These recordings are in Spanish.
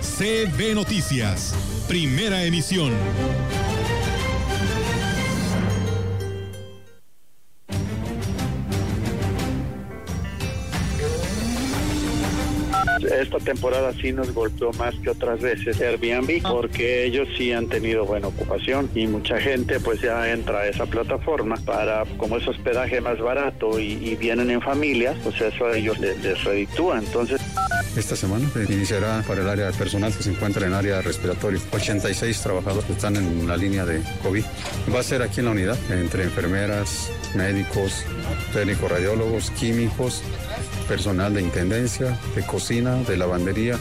CB Noticias, primera emisión. esta temporada sí nos golpeó más que otras veces Airbnb porque ellos sí han tenido buena ocupación y mucha gente pues ya entra a esa plataforma para como es hospedaje más barato y, vienen en familias, pues eso a ellos les, les reditúa. Entonces esta semana iniciará para el área de personal que se encuentra en área respiratoria. 86 trabajadores están en la línea de COVID. Va a ser aquí en la unidad, entre enfermeras, médicos, técnicos radiólogos, químicos, personal de intendencia, de cocina, de lavandería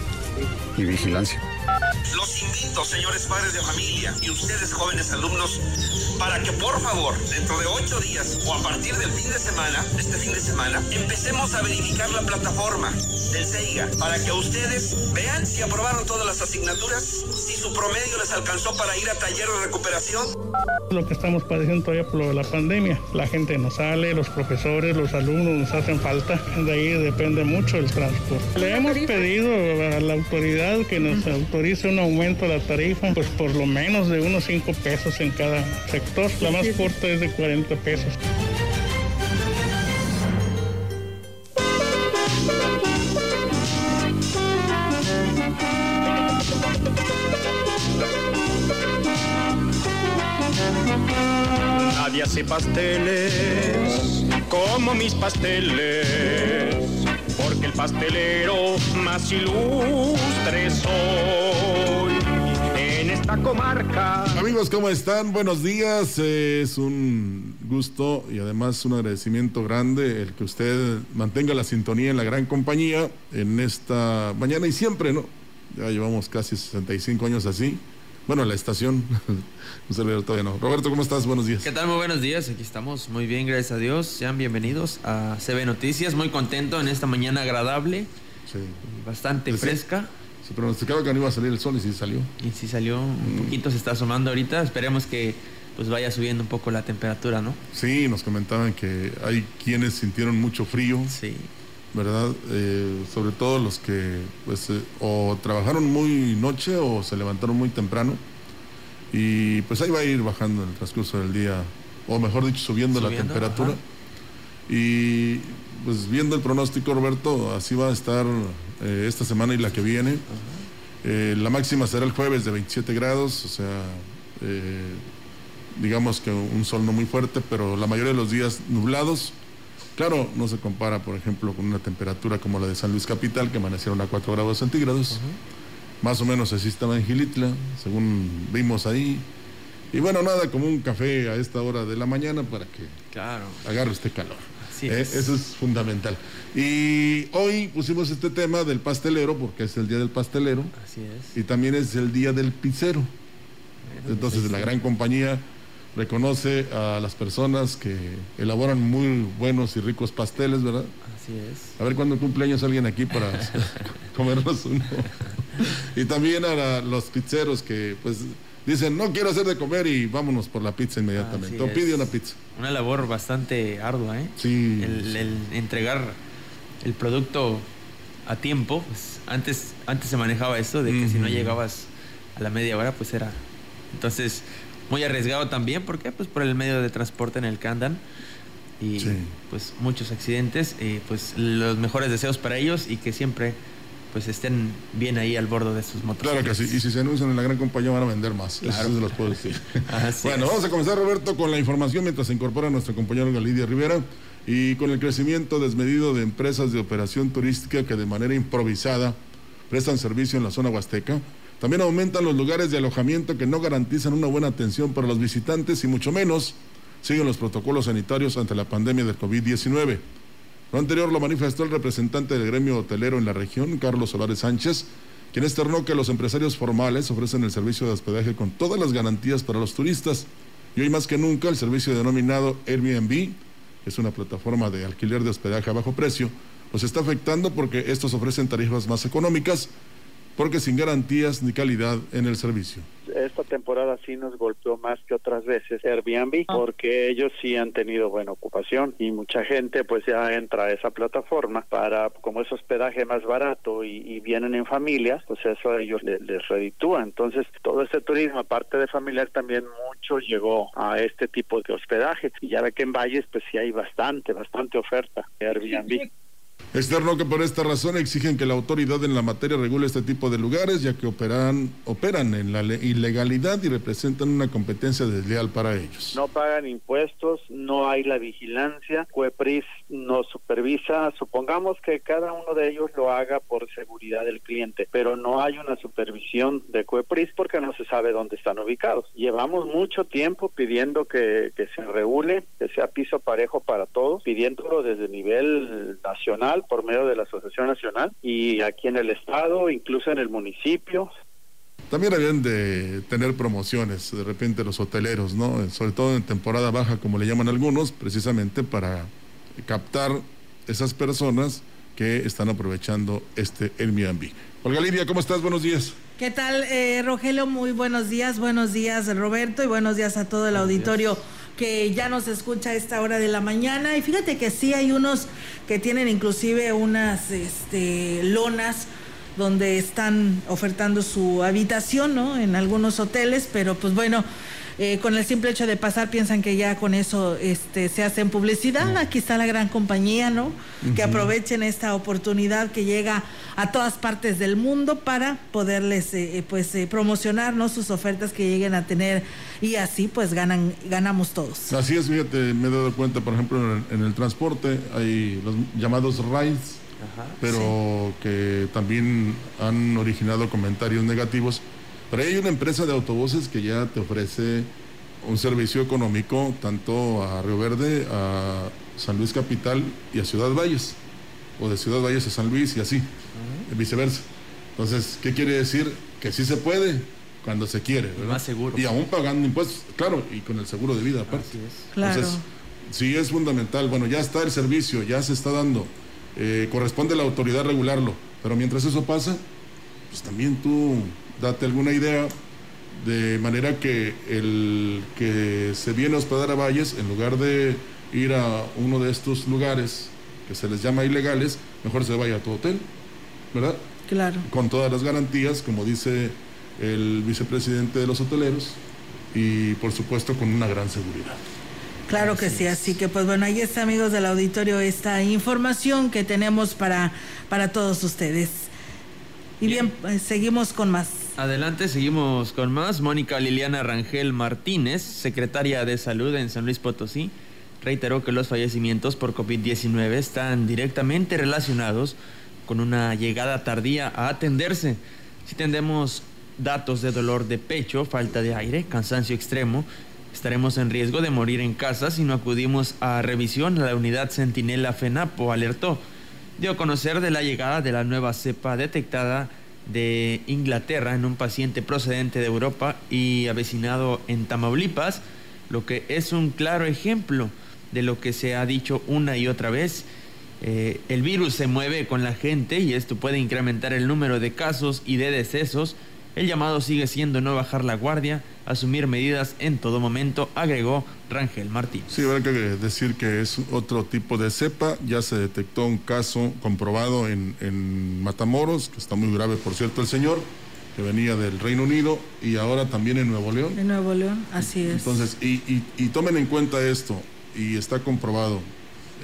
y vigilancia. Los invito, señores padres de familia y ustedes jóvenes alumnos, para que por favor, dentro de ocho días o a partir del fin de semana, este fin de semana, empecemos a verificar la plataforma del CEIGA para que ustedes vean si aprobaron todas las asignaturas, si su promedio les alcanzó para ir a taller de recuperación. Lo que estamos padeciendo todavía por lo de la pandemia, la gente no sale, los profesores, los alumnos nos hacen falta, de ahí depende mucho el transporte. Le hemos pedido a la autoridad que nos autorice un aumento de la tarifa, pues por lo menos de unos 5 pesos en cada sector, la más corta es de 40 pesos. Nadie hace pasteles como mis pasteles, el pastelero más ilustre soy en esta comarca. Amigos, ¿cómo están? Buenos días. Es un gusto y además un agradecimiento grande el que usted mantenga la sintonía en la gran compañía en esta mañana y siempre, ¿no? Ya llevamos casi 65 años así. Bueno, la estación. Un saludo todavía no. Roberto, ¿cómo estás? Buenos días. ¿Qué tal? Muy buenos días. Aquí estamos muy bien, gracias a Dios. Sean bienvenidos a CB Noticias. Muy contento en esta mañana agradable. Sí. Bastante sí. fresca. Se pronosticaba que no iba a salir el sol y sí salió. Y sí salió, un poquito se está asomando ahorita. Esperemos que pues vaya subiendo un poco la temperatura, ¿no? Sí, nos comentaban que hay quienes sintieron mucho frío, Sí. ¿Verdad? Eh, sobre todo los que pues eh, o trabajaron muy noche o se levantaron muy temprano. Y pues ahí va a ir bajando en el transcurso del día, o mejor dicho, subiendo, la Subiendo, temperatura. ajá. Y pues viendo el pronóstico, Roberto, así va a estar eh, esta semana y la que viene. Eh, la máxima será el jueves de 27 grados, o sea, digamos que un sol no muy fuerte, pero la mayoría de los días nublados. Claro, no se compara, por ejemplo, con una temperatura como la de San Luis Capital, que amanecieron a 4 grados centígrados. Más o menos así estaba en Gilitla, según vimos ahí. Y bueno, nada como un café a esta hora de la mañana para que Claro. agarre este calor. Eh, es. Eso es fundamental. Y hoy pusimos este tema del pastelero, porque es el día del pastelero, Así es. y también es el día del pizzero. Entonces la gran compañía reconoce a las personas que elaboran muy buenos y ricos pasteles, ¿verdad? Así es. A ver cuándo cumpleaños alguien aquí para comernos uno. Y también a la- los pizzeros que pues dicen, no quiero hacer de comer y vámonos por la pizza inmediatamente. O pide una pizza. Una labor bastante ardua, ¿eh? Sí. El, el entregar el producto a tiempo. pues, antes, antes se manejaba esto de que si no llegabas a la media hora, pues era. Entonces, muy arriesgado también. ¿Por qué? Pues por el medio de transporte en el que andan. Y Sí. pues muchos accidentes. Y pues los mejores deseos para ellos y que siempre pues estén bien ahí al bordo de sus motores. Claro que sí. Y si se anuncian en la gran compañía van a vender más. Claro. Eso se los puedo decir. Bueno, es. vamos a comenzar, Roberto, con la información mientras se incorpora nuestro compañero Galidia Rivera. Y con el crecimiento desmedido de empresas de operación turística que de manera improvisada prestan servicio en la zona huasteca, también aumentan los lugares de alojamiento que no garantizan una buena atención para los visitantes y mucho menos siguen los protocolos sanitarios ante la pandemia del COVID-19. Lo anterior lo manifestó el representante del gremio hotelero en la región, Carlos Solares Sánchez, quien externó que los empresarios formales ofrecen el servicio de hospedaje con todas las garantías para los turistas. Y hoy más que nunca el servicio denominado Airbnb, es una plataforma de alquiler de hospedaje a bajo precio, los está afectando porque estos ofrecen tarifas más económicas, porque sin garantías ni calidad en el servicio. Esta temporada sí nos golpeó más que otras veces Airbnb ah. porque ellos sí han tenido buena ocupación y mucha gente pues ya entra a esa plataforma para como es hospedaje más barato y, vienen en familias pues eso a ellos les, les reditúa. Entonces todo este turismo aparte de familiar también mucho llegó a este tipo de hospedaje. Y ya ve que en Valles pues sí hay bastante bastante oferta de Airbnb Externo que por esta razón exigen que la autoridad en la materia regule este tipo de lugares, ya que operan, operan en la ilegalidad y representan una competencia desleal para ellos. No pagan impuestos, no hay la vigilancia, Cuepris no supervisa, supongamos que cada uno de ellos lo haga por seguridad del cliente, pero no hay una supervisión de Cuepris porque no se sabe dónde están ubicados. Llevamos mucho tiempo pidiendo que, que se regule, que sea piso parejo para todos, pidiéndolo desde nivel nacional por medio de la Asociación Nacional y aquí en el Estado, incluso en el municipio. También habían de tener promociones, de repente los hoteleros, ¿no? Sobre todo en temporada baja, como le llaman algunos, precisamente para captar esas personas que están aprovechando este Airbnb. Olga Lidia, ¿cómo estás? Buenos días. ¿Qué tal, eh, Rogelio? Muy buenos días. Buenos días, Roberto, y buenos días a todo el auditorio que ya nos escucha a esta hora de la mañana. Y fíjate que sí hay unos que tienen inclusive unas este, lonas donde están ofertando su habitación, ¿no? En algunos hoteles, pero pues bueno, eh, con el simple hecho de pasar piensan que ya con eso este, se hacen publicidad. Aquí está la gran compañía, ¿no? Que aprovechen esta oportunidad que llega a todas partes del mundo para poderles eh, eh, pues promocionar ¿no? sus ofertas que lleguen a tener y así pues ganan ganamos todos. Así es, fíjate, me he dado cuenta, por ejemplo, en el, transporte hay los llamados rides, pero que también han originado comentarios negativos pero hay una empresa de autobuses que ya te ofrece un servicio económico tanto a Río Verde, a San Luis Capital y a Ciudad Valles, o de Ciudad Valles a San Luis y así, viceversa. Entonces, ¿qué quiere decir? Que sí se puede cuando se quiere, ¿verdad? Más seguro. Y aún pagando impuestos, claro, y con el seguro de vida aparte. Claro. Entonces, sí es fundamental. Bueno, ya está el servicio, ya se está dando. Eh, corresponde a la autoridad regularlo. Pero mientras eso pasa, pues también tú date alguna idea, de manera que el que se viene a hospedar a Valles, en lugar de ir a uno de estos lugares que se les llama ilegales, mejor se vaya a tu hotel, ¿verdad? Claro. Con todas las garantías, como dice el vicepresidente de los hoteleros, y por supuesto con una gran seguridad. Claro que sí, así que pues bueno, ahí está amigos del auditorio esta información que tenemos para, para todos ustedes. Y bien, pues, seguimos con más. Adelante, seguimos con más. Mónica Liliana Rangel Martínez, secretaria de Salud en San Luis Potosí, reiteró que los fallecimientos por COVID-19 están directamente relacionados con una llegada tardía a atenderse. Si tendemos datos de dolor de pecho, falta de aire, cansancio extremo, estaremos en riesgo de morir en casa si no acudimos a revisión a la unidad Centinela FENAPO, alertó. Dio a conocer de la llegada de la nueva cepa detectada de Inglaterra en un paciente procedente de Europa y avecinado en Tamaulipas, lo que es un claro ejemplo de lo que se ha dicho una y otra vez. Eh, el virus se mueve con la gente y esto puede incrementar el número de casos y de decesos el llamado sigue siendo no bajar la guardia, asumir medidas en todo momento, agregó Rangel Martín. Sí, habrá que decir que es otro tipo de cepa. Ya se detectó un caso comprobado en, Matamoros, que está muy grave, por cierto, el señor que venía del Reino Unido y ahora también en Nuevo León. En Nuevo León, así es. Entonces, y, y, tomen en cuenta esto, y está comprobado,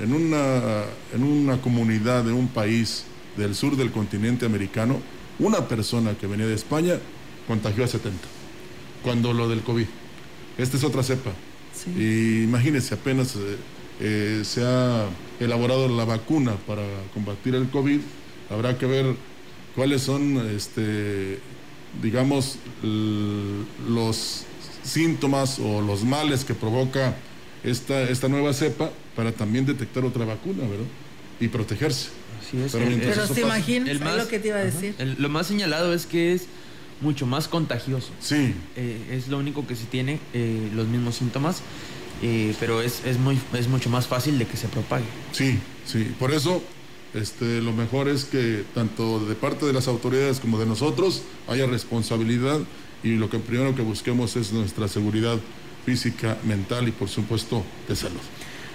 en una, en una comunidad de un país del sur del continente americano, una persona que venía de España contagió a 70, cuando lo del COVID. Esta es otra cepa. Y imagínense, apenas eh, eh, se ha elaborado la vacuna para combatir el COVID, habrá que ver cuáles son, este, digamos, los síntomas o los males que provoca esta, esta nueva cepa para también detectar otra vacuna, ¿verdad? y protegerse. Así es. Pero, El- el- se imagina, el es más- lo que te iba a decir. el- lo más señalado es que es mucho más contagioso. Sí, Eh, es lo único que sí tiene eh, los mismos síntomas, eh, pero es, es, muy, es mucho más fácil de que se propague. sí, sí. Por eso, este, lo mejor es que tanto de parte de las autoridades como de nosotros haya responsabilidad y lo que primero que busquemos es nuestra seguridad física, mental y por supuesto de salud.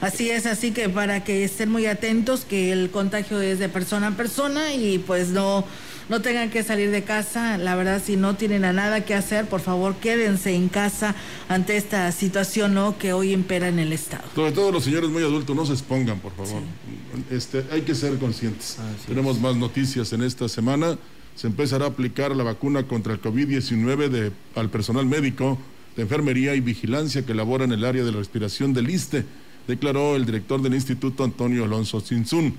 Así es, así que para que estén muy atentos que el contagio es de persona a persona y pues no no tengan que salir de casa, la verdad si no tienen a nada que hacer, por favor, quédense en casa ante esta situación ¿no? que hoy impera en el estado. Sobre todo los señores muy adultos, no se expongan, por favor. Este, hay que ser conscientes. Así Tenemos más noticias en esta semana. Se empezará a aplicar la vacuna contra el COVID-19 de- al personal médico, de enfermería y vigilancia que labora en el área de la respiración del ISTE, declaró el director del instituto Antonio Alonso Sinzún.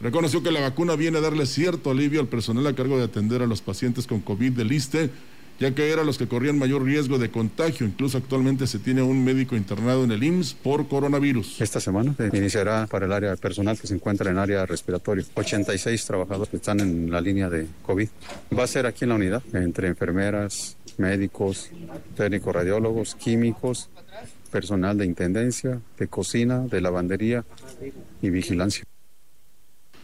Reconoció que la vacuna viene a darle cierto alivio al personal a cargo de atender a los pacientes con COVID del ISTE, ya que eran los que corrían mayor riesgo de contagio. Incluso actualmente se tiene un médico internado en el IMSS por coronavirus. Esta semana se iniciará para el área personal que se encuentra en área respiratorio. 86 trabajadores que están en la línea de COVID. Va a ser aquí en la unidad, entre enfermeras, médicos, técnicos radiólogos, químicos, personal de intendencia, de cocina, de lavandería y vigilancia.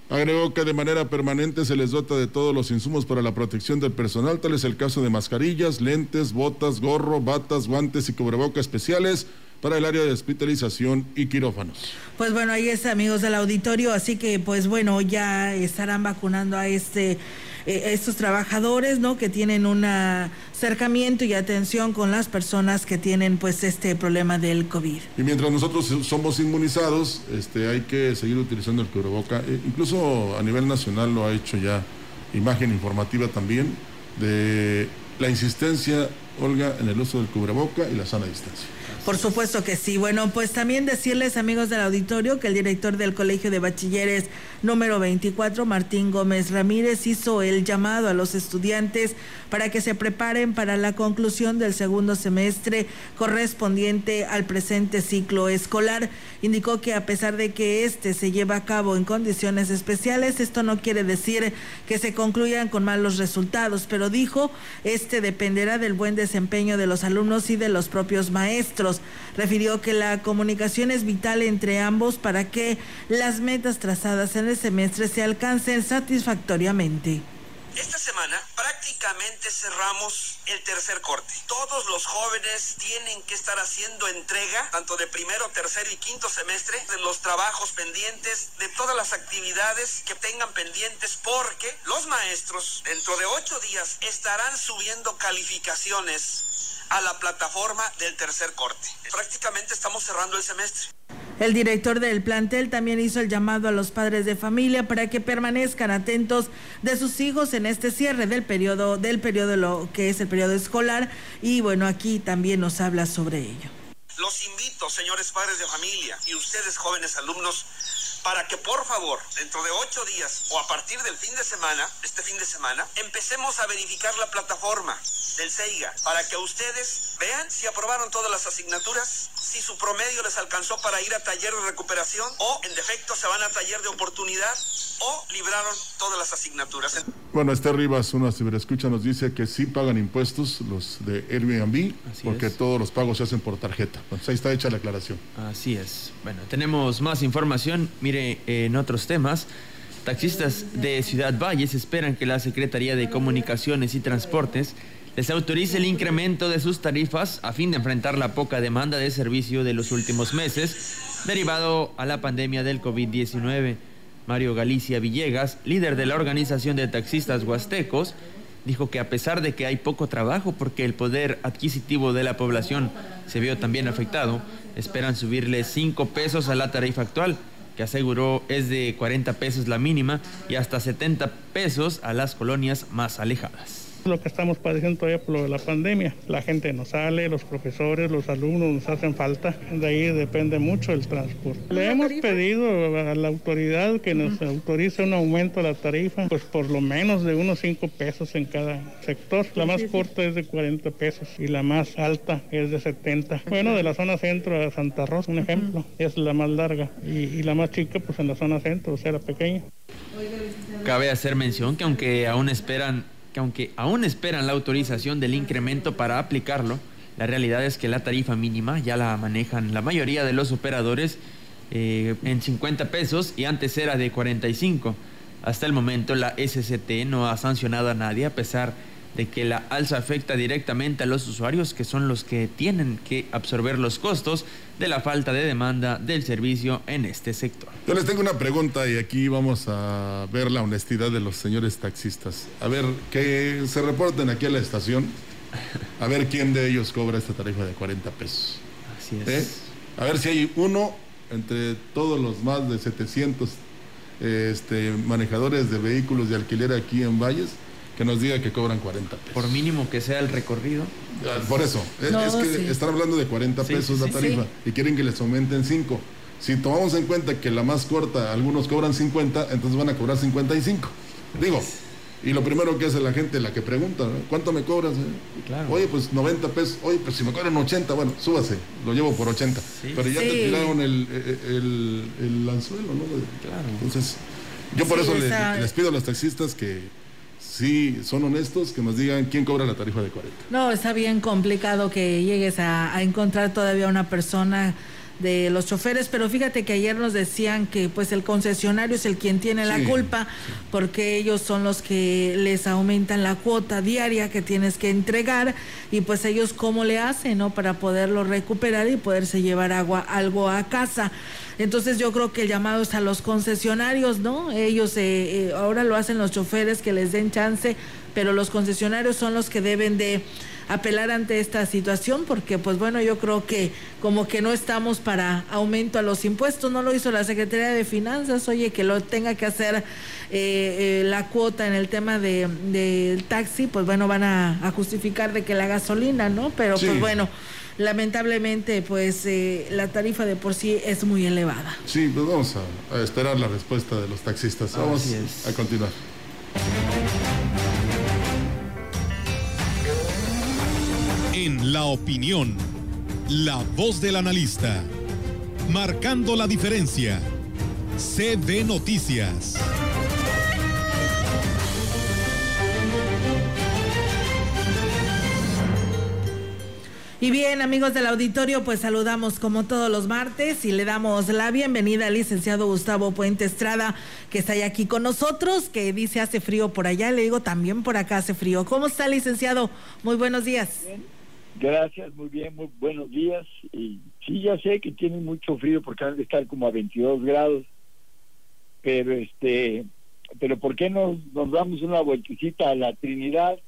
Agregó que de manera permanente se les dota de todos los insumos para la protección del personal, tal es el caso de mascarillas, lentes, botas, gorro, batas, guantes y cubrebocas especiales para el área de hospitalización y quirófanos. Pues bueno, ahí es amigos del auditorio, así que pues bueno, ya estarán vacunando a este eh, estos trabajadores, ¿no? Que tienen un acercamiento y atención con las personas que tienen pues este problema del COVID. Y mientras nosotros somos inmunizados, este, hay que seguir utilizando el cubreboca. Eh, incluso a nivel nacional lo ha hecho ya imagen informativa también de la insistencia, Olga, en el uso del cubreboca y la sana distancia. Por supuesto que sí. Bueno, pues también decirles, amigos del auditorio, que el director del Colegio de Bachilleres número 24, Martín Gómez Ramírez, hizo el llamado a los estudiantes para que se preparen para la conclusión del segundo semestre correspondiente al presente ciclo escolar. Indicó que a pesar de que este se lleva a cabo en condiciones especiales, esto no quiere decir que se concluyan con malos resultados, pero dijo, este dependerá del buen desempeño de los alumnos y de los propios maestros. Refirió que la comunicación es vital entre ambos para que las metas trazadas en el semestre se alcancen satisfactoriamente. Esta semana prácticamente cerramos el tercer corte. Todos los jóvenes tienen que estar haciendo entrega, tanto de primero, tercer y quinto semestre, de los trabajos pendientes, de todas las actividades que tengan pendientes, porque los maestros dentro de ocho días estarán subiendo calificaciones a la plataforma del tercer corte. Prácticamente estamos cerrando el semestre. El director del plantel también hizo el llamado a los padres de familia para que permanezcan atentos de sus hijos en este cierre del periodo del periodo lo que es el periodo escolar y bueno, aquí también nos habla sobre ello. Los invito, señores padres de familia y ustedes jóvenes alumnos, para que por favor, dentro de ocho días o a partir del fin de semana, este fin de semana, empecemos a verificar la plataforma del CEIGA para que ustedes vean si aprobaron todas las asignaturas, si su promedio les alcanzó para ir a taller de recuperación o en defecto se van a taller de oportunidad o libraron todas las asignaturas. Bueno, este Rivas, una ciberescucha, nos dice que sí pagan impuestos los de Airbnb, Así porque es. todos los pagos se hacen por tarjeta. Pues ahí está hecha la aclaración. Así es. Bueno, tenemos más información. Mire, en otros temas, taxistas de Ciudad Valles esperan que la Secretaría de Comunicaciones y Transportes les autorice el incremento de sus tarifas a fin de enfrentar la poca demanda de servicio de los últimos meses derivado a la pandemia del COVID-19. Mario Galicia Villegas, líder de la Organización de Taxistas Huastecos, dijo que a pesar de que hay poco trabajo porque el poder adquisitivo de la población se vio también afectado, esperan subirle 5 pesos a la tarifa actual, que aseguró es de 40 pesos la mínima y hasta 70 pesos a las colonias más alejadas. Lo que estamos padeciendo todavía por lo de la pandemia. La gente no sale, los profesores, los alumnos nos hacen falta. De ahí depende mucho el transporte. Le hemos pedido a la autoridad que nos autorice un aumento de la tarifa, pues por lo menos de unos 5 pesos en cada sector. La más corta es de 40 pesos y la más alta es de 70. Bueno, de la zona centro a Santa Rosa, un ejemplo, es la más larga y, la más chica pues en la zona centro, o sea, la pequeña. Cabe hacer mención que aunque aún esperan que aunque aún esperan la autorización del incremento para aplicarlo, la realidad es que la tarifa mínima ya la manejan la mayoría de los operadores eh, en 50 pesos y antes era de 45. Hasta el momento la SCT no ha sancionado a nadie a pesar de que la alza afecta directamente a los usuarios que son los que tienen que absorber los costos de la falta de demanda del servicio en este sector. Yo les tengo una pregunta y aquí vamos a ver la honestidad de los señores taxistas. A ver, que se reporten aquí a la estación, a ver quién de ellos cobra esta tarifa de 40 pesos. Así es. ¿Eh? A ver si hay uno entre todos los más de 700 este, manejadores de vehículos de alquiler aquí en Valles que nos diga que cobran 40 pesos. Por mínimo que sea el recorrido. Ah, por eso, es, que están hablando de 40 pesos la tarifa y quieren que les aumenten 5. Si tomamos en cuenta que la más corta, algunos cobran 50, entonces van a cobrar 55. Digo, y lo primero que hace la gente, la que pregunta, ¿cuánto me cobras? Oye, pues 90 pesos. Oye, pues si me cobran 80, bueno, súbase, lo llevo por 80. Pero ya te tiraron el, el, el, anzuelo, ¿no? Claro. Entonces, yo por eso les pido a los taxistas que sí son honestos, que nos digan quién cobra la tarifa de 40. No, está bien complicado que llegues a, encontrar todavía una persona de los choferes, pero fíjate que ayer nos decían que pues el concesionario es el quien tiene la culpa porque ellos son los que les aumentan la cuota diaria que tienes que entregar y pues ellos cómo le hacen, ¿no? Para poderlo recuperar y poderse llevar agua algo a casa. Entonces yo creo que el llamado es a los concesionarios, ¿no? Ellos eh, eh, ahora lo hacen los choferes que les den chance, pero los concesionarios son los que deben de apelar ante esta situación porque pues bueno yo creo que como que no estamos para aumento a los impuestos no lo hizo la Secretaría de Finanzas oye que lo tenga que hacer eh, la cuota en el tema del de, taxi pues bueno van a, justificar de que la gasolina no pero pues bueno lamentablemente pues eh, la tarifa de por sí es muy elevada. Sí, pues vamos a, esperar la respuesta de los taxistas. Vamos a continuar. La opinión, la voz del analista, marcando la diferencia. CB Noticias. Y bien, amigos del auditorio, pues saludamos como todos los martes y le damos la bienvenida al licenciado Gustavo Puente Estrada, que está aquí con nosotros, que dice hace frío por allá, le digo también por acá hace frío. ¿Cómo está, licenciado? Muy buenos días. Gracias, muy bien, muy buenos días. Y sí, ya sé que tienen mucho frío porque han de estar como a 22 grados, pero este, pero ¿por qué no nos damos una vueltecita a la Trinidad?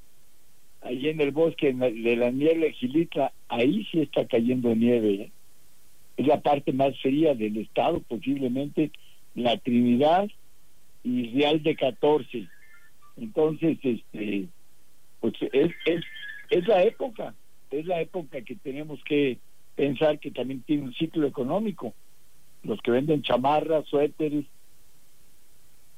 allí en el bosque de la nieve Gilita, ahí sí está cayendo nieve. ¿eh? Es la parte más fría del estado, posiblemente la Trinidad y Real de 14. Entonces, este, pues es, es, es la época, es la época que tenemos que pensar que también tiene un ciclo económico. Los que venden chamarras, suéteres,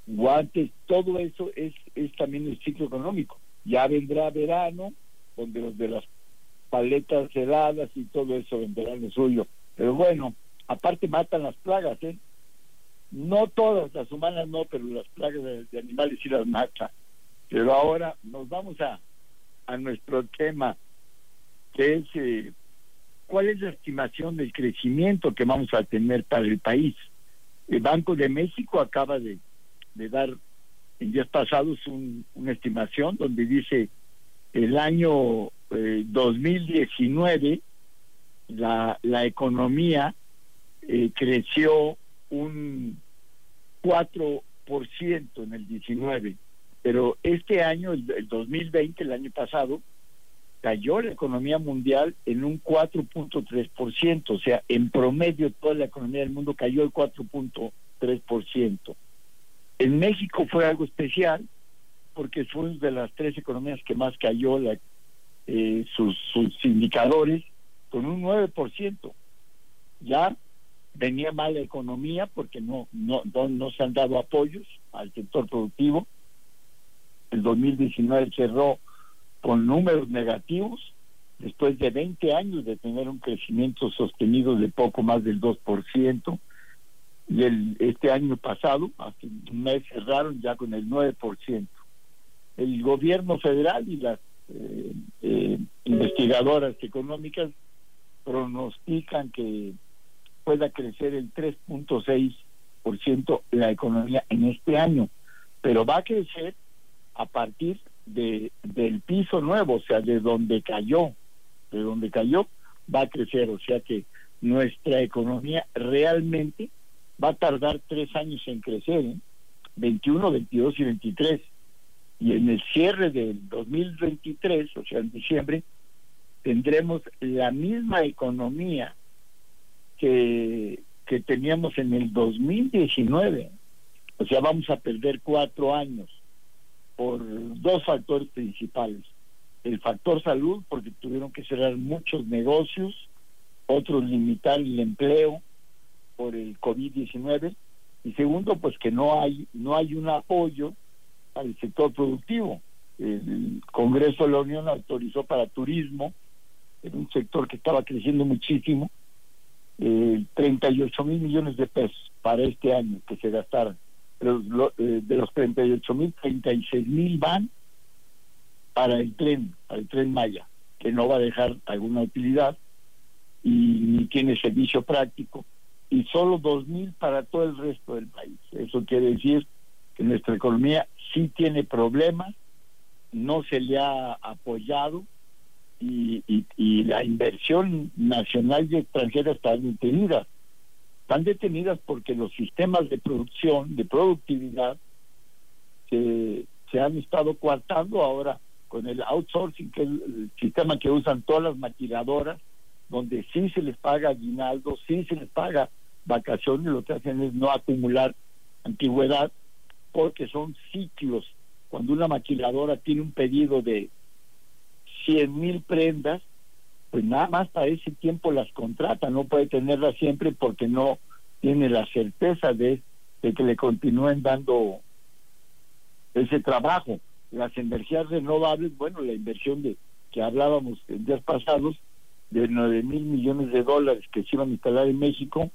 guantes, todo eso es, es también el ciclo económico. Ya vendrá verano, donde los de las paletas heladas y todo eso vendrán lo suyo. Pero bueno, aparte matan las plagas, ¿eh? No todas, las humanas no, pero las plagas de, animales sí las matan. Pero ahora nos vamos a, a nuestro tema, que es eh, cuál es la estimación del crecimiento que vamos a tener para el país. El Banco de México acaba de, dar en días pasados una estimación donde dice el año 2019 eh, la, la economía eh, creció un 4% en el 19, pero este año, el, el 2020, el año pasado, cayó la economía mundial en un 4.3%, o sea, en promedio toda la economía del mundo cayó el 4.3%. En México fue algo especial porque fue una de las tres economías que más cayó la, eh, sus, indicadores con un 9%. Ya venía mal la economía porque no, no, no, no se han dado apoyos al sector productivo. El 2019 cerró con números negativos después de 20 años de tener un crecimiento sostenido de poco más del 2%, y el, este año pasado, hace un mes, cerraron ya con el 9%. El gobierno federal y las eh, eh, investigadoras económicas pronostican que pueda crecer el 3.6% la economía en este año, pero va a crecer a partir de del piso nuevo, o sea, de donde cayó, de donde cayó, va a crecer, o sea que nuestra economía realmente va a tardar tres años en crecer, ¿eh? 21, 22 y 23. Y en el cierre del 2023, o sea, en diciembre, tendremos la misma economía que, que teníamos en el 2019. O sea, vamos a perder cuatro años por dos factores principales. El factor salud, porque tuvieron que cerrar muchos negocios, otros limitar el empleo por el COVID-19 y segundo, pues que no hay no hay un apoyo al sector productivo. El Congreso de la Unión autorizó para turismo, en un sector que estaba creciendo muchísimo, eh, 38 mil millones de pesos para este año que se gastaron. Pero eh, de los 38 mil, 36 mil van para el tren, para el tren Maya, que no va a dejar alguna utilidad y ni tiene servicio práctico, y solo 2 mil para todo el resto del país. Eso quiere decir que nuestra economía sí tiene problemas, no se le ha apoyado y, y, la inversión nacional y extranjera están detenidas. Están detenidas porque los sistemas de producción, de productividad, se, han estado coartando ahora con el outsourcing, que es el sistema que usan todas las maquiladoras, donde sí se les paga aguinaldo, sí se les paga vacaciones, lo que hacen es no acumular antigüedad, porque son ciclos. Cuando una maquiladora tiene un pedido de 100 mil prendas, pues nada más para ese tiempo las contrata, no puede tenerlas siempre porque no tiene la certeza de, de que le continúen dando ese trabajo. Las energías renovables, bueno, la inversión de que hablábamos en días pasados, de 9 mil millones de dólares que se iban a instalar en México,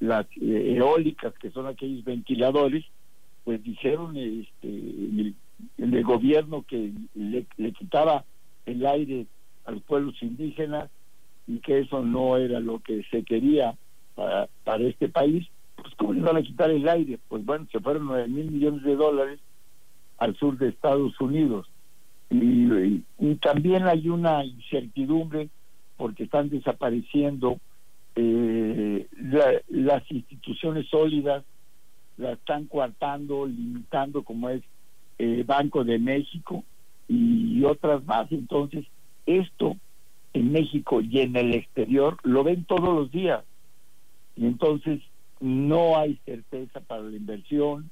las eh, eólicas, que son aquellos ventiladores, pues dijeron este, el, gobierno que le quitaba el aire a los pueblos indígenas y que eso no era lo que se quería para, para este país, pues ¿cómo le a quitar el aire? Pues bueno, se fueron nueve mil millones de dólares al sur de Estados Unidos. Y, también hay una incertidumbre porque están desapareciendo eh, las instituciones sólidas, las están coartando, limitando como es el Banco de México, y otras más. Entonces, esto en México y en el exterior lo ven todos los días. Y entonces no hay certeza para la inversión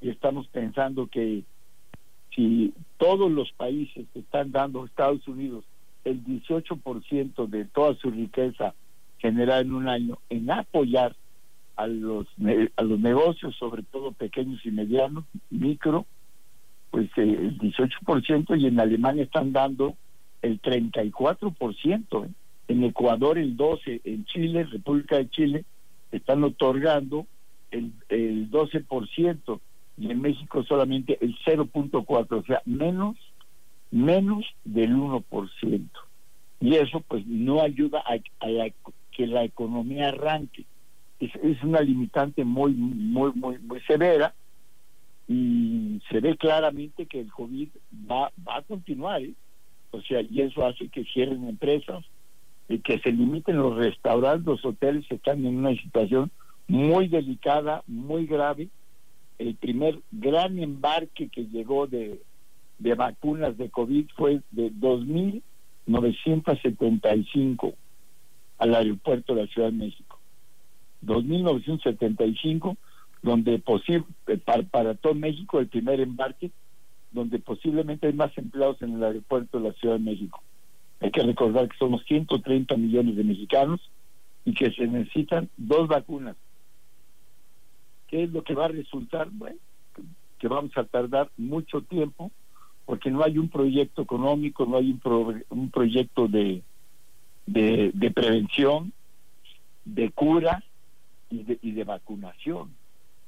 y estamos pensando que si todos los países están dando Estados Unidos el 18% de toda su riqueza generada en un año en apoyar a los a los negocios, sobre todo pequeños y medianos, micro, pues eh, el 18% y en Alemania están dando el 34%, ¿eh? en Ecuador el 12%, en Chile, República de Chile, están otorgando el, el 12% y en México solamente el 0.4%, o sea, menos, menos del 1%. Y eso pues no ayuda a, que la economía arranque. Es, es una limitante muy, muy, muy, muy severa y se ve claramente que el COVID va, va a continuar, ¿eh? O sea, y eso hace que cierren empresas, y que se limiten los restaurantes, los hoteles están en una situación muy delicada, muy grave. El primer gran embarque que llegó de, de vacunas de COVID fue de 2.975 al aeropuerto de la Ciudad de México. 2.975 donde posible para, para todo México el primer embarque donde posiblemente hay más empleados en el aeropuerto de la Ciudad de México. Hay que recordar que somos 130 millones de mexicanos y que se necesitan dos vacunas. ¿Qué es lo que va a resultar? Bueno, que vamos a tardar mucho tiempo porque no hay un proyecto económico, no hay un, un proyecto de, de, de, prevención, de cura y de, y de vacunación.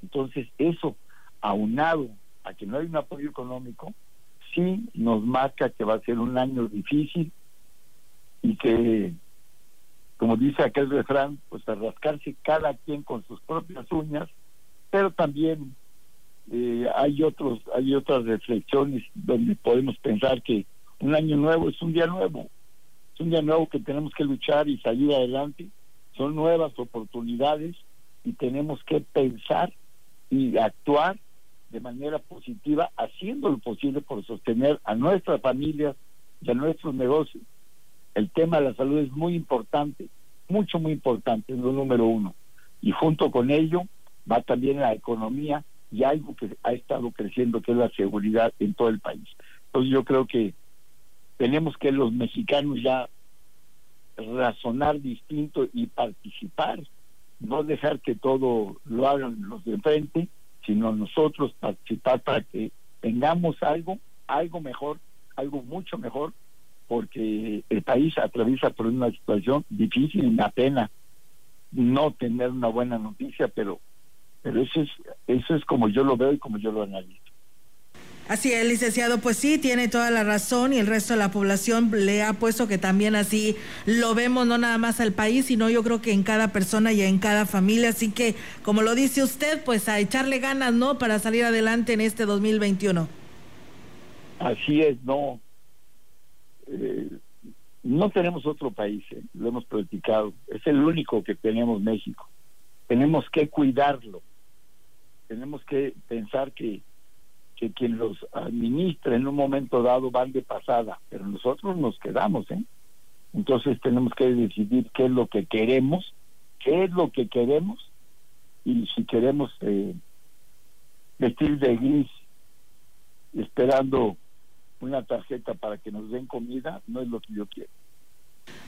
Entonces, eso, aunado a que no hay un apoyo económico, sí nos marca que va a ser un año difícil y que, como dice aquel refrán, pues a rascarse cada quien con sus propias uñas, pero también eh, hay otros hay otras reflexiones donde podemos pensar que un año nuevo es un día nuevo es un día nuevo que tenemos que luchar y salir adelante son nuevas oportunidades y tenemos que pensar y actuar de manera positiva haciendo lo posible por sostener a nuestras familias y a nuestros negocios el tema de la salud es muy importante mucho muy importante es lo número uno y junto con ello va también la economía y algo que ha estado creciendo, que es la seguridad en todo el país. Entonces yo creo que tenemos que los mexicanos ya razonar distinto y participar, no dejar que todo lo hagan los de enfrente, sino nosotros participar para que tengamos algo, algo mejor, algo mucho mejor, porque el país atraviesa por una situación difícil y una pena no tener una buena noticia, pero pero eso es, eso es como yo lo veo y como yo lo analizo. Así es, licenciado, pues sí, tiene toda la razón y el resto de la población le ha puesto que también así lo vemos, no nada más al país, sino yo creo que en cada persona y en cada familia. Así que, como lo dice usted, pues a echarle ganas, ¿no? Para salir adelante en este 2021. Así es, no. Eh, no tenemos otro país, ¿eh? lo hemos platicado. Es el único que tenemos México. Tenemos que cuidarlo tenemos que pensar que, que quien los administra en un momento dado van de pasada, pero nosotros nos quedamos, ¿eh? Entonces tenemos que decidir qué es lo que queremos, qué es lo que queremos y si queremos eh, vestir de gris esperando una tarjeta para que nos den comida, no es lo que yo quiero.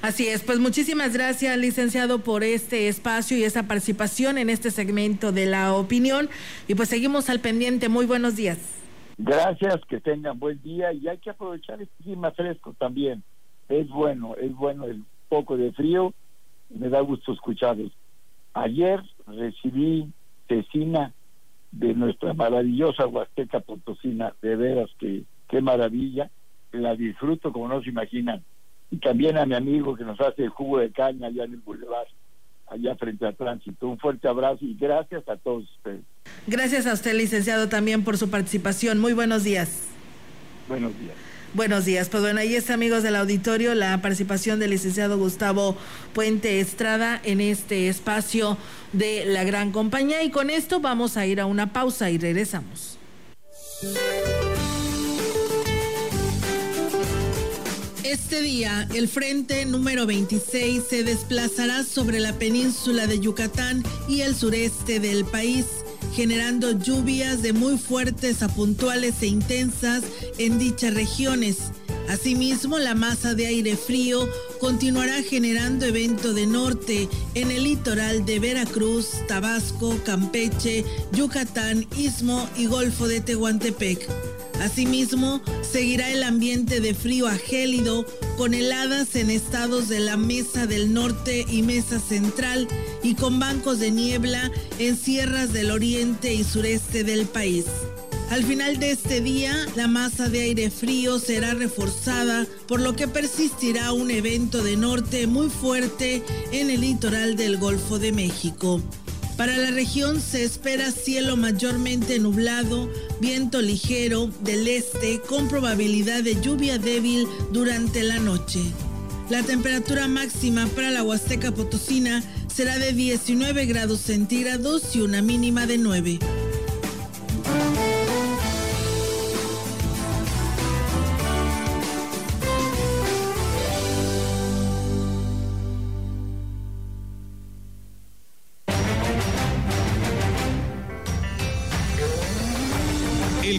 Así es, pues muchísimas gracias, licenciado, por este espacio y esta participación en este segmento de la opinión. Y pues seguimos al pendiente. Muy buenos días. Gracias, que tengan buen día y hay que aprovechar este clima fresco también. Es bueno, es bueno el poco de frío. Me da gusto escucharlos. Ayer recibí cecina de nuestra maravillosa Huasteca Potosina. De veras que qué maravilla. La disfruto como no se imaginan y también a mi amigo que nos hace el jugo de caña allá en el Boulevard, allá frente al tránsito. Un fuerte abrazo y gracias a todos ustedes. Gracias a usted, licenciado, también por su participación. Muy buenos días. Buenos días. Buenos días. Pues bueno, ahí está, amigos del auditorio, la participación del licenciado Gustavo Puente Estrada en este espacio de la gran compañía. Y con esto vamos a ir a una pausa y regresamos. Este día, el frente número 26 se desplazará sobre la península de Yucatán y el sureste del país, generando lluvias de muy fuertes a puntuales e intensas en dichas regiones. Asimismo, la masa de aire frío continuará generando evento de norte en el litoral de Veracruz, Tabasco, Campeche, Yucatán, Istmo y Golfo de Tehuantepec. Asimismo, seguirá el ambiente de frío a gélido con heladas en estados de la Mesa del Norte y Mesa Central y con bancos de niebla en sierras del oriente y sureste del país. Al final de este día, la masa de aire frío será reforzada, por lo que persistirá un evento de norte muy fuerte en el litoral del Golfo de México. Para la región se espera cielo mayormente nublado, viento ligero del este con probabilidad de lluvia débil durante la noche. La temperatura máxima para la Huasteca Potosina será de 19 grados centígrados y una mínima de 9.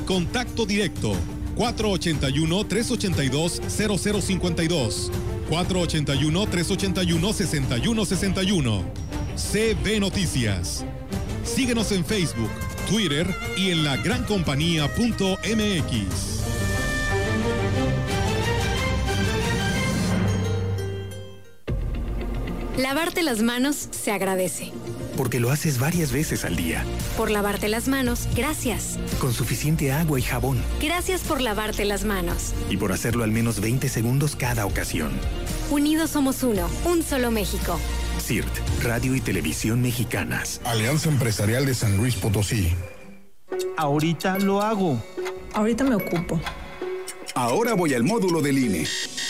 Contacto directo 481-382-0052. 481-381-6161. CB Noticias. Síguenos en Facebook, Twitter y en la lagrancompañía.mx. Lavarte las manos se agradece. Porque lo haces varias veces al día. Por lavarte las manos, gracias. Con suficiente agua y jabón. Gracias por lavarte las manos. Y por hacerlo al menos 20 segundos cada ocasión. Unidos somos uno, un solo México. CIRT, Radio y Televisión Mexicanas. Alianza Empresarial de San Luis Potosí. Ahorita lo hago. Ahorita me ocupo. Ahora voy al módulo del INE.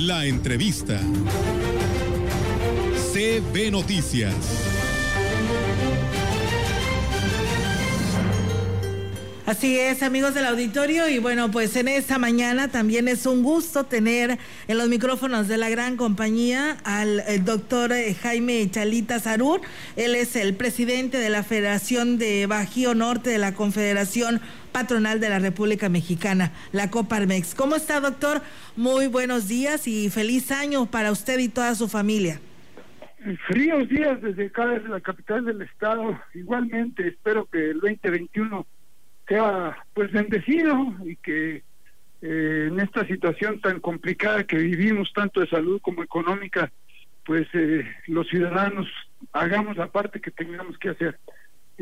la entrevista. CB Noticias. Así es, amigos del auditorio, y bueno, pues en esta mañana también es un gusto tener en los micrófonos de la gran compañía al doctor eh, Jaime Chalita Zarur. Él es el presidente de la Federación de Bajío Norte de la Confederación Patronal de la República Mexicana, la Coparmex. ¿Cómo está, doctor? Muy buenos días y feliz año para usted y toda su familia. Fríos días desde acá, desde la capital del estado. Igualmente, espero que el 2021 sea pues bendecido y que eh, en esta situación tan complicada que vivimos, tanto de salud como económica, pues eh, los ciudadanos hagamos la parte que tengamos que hacer.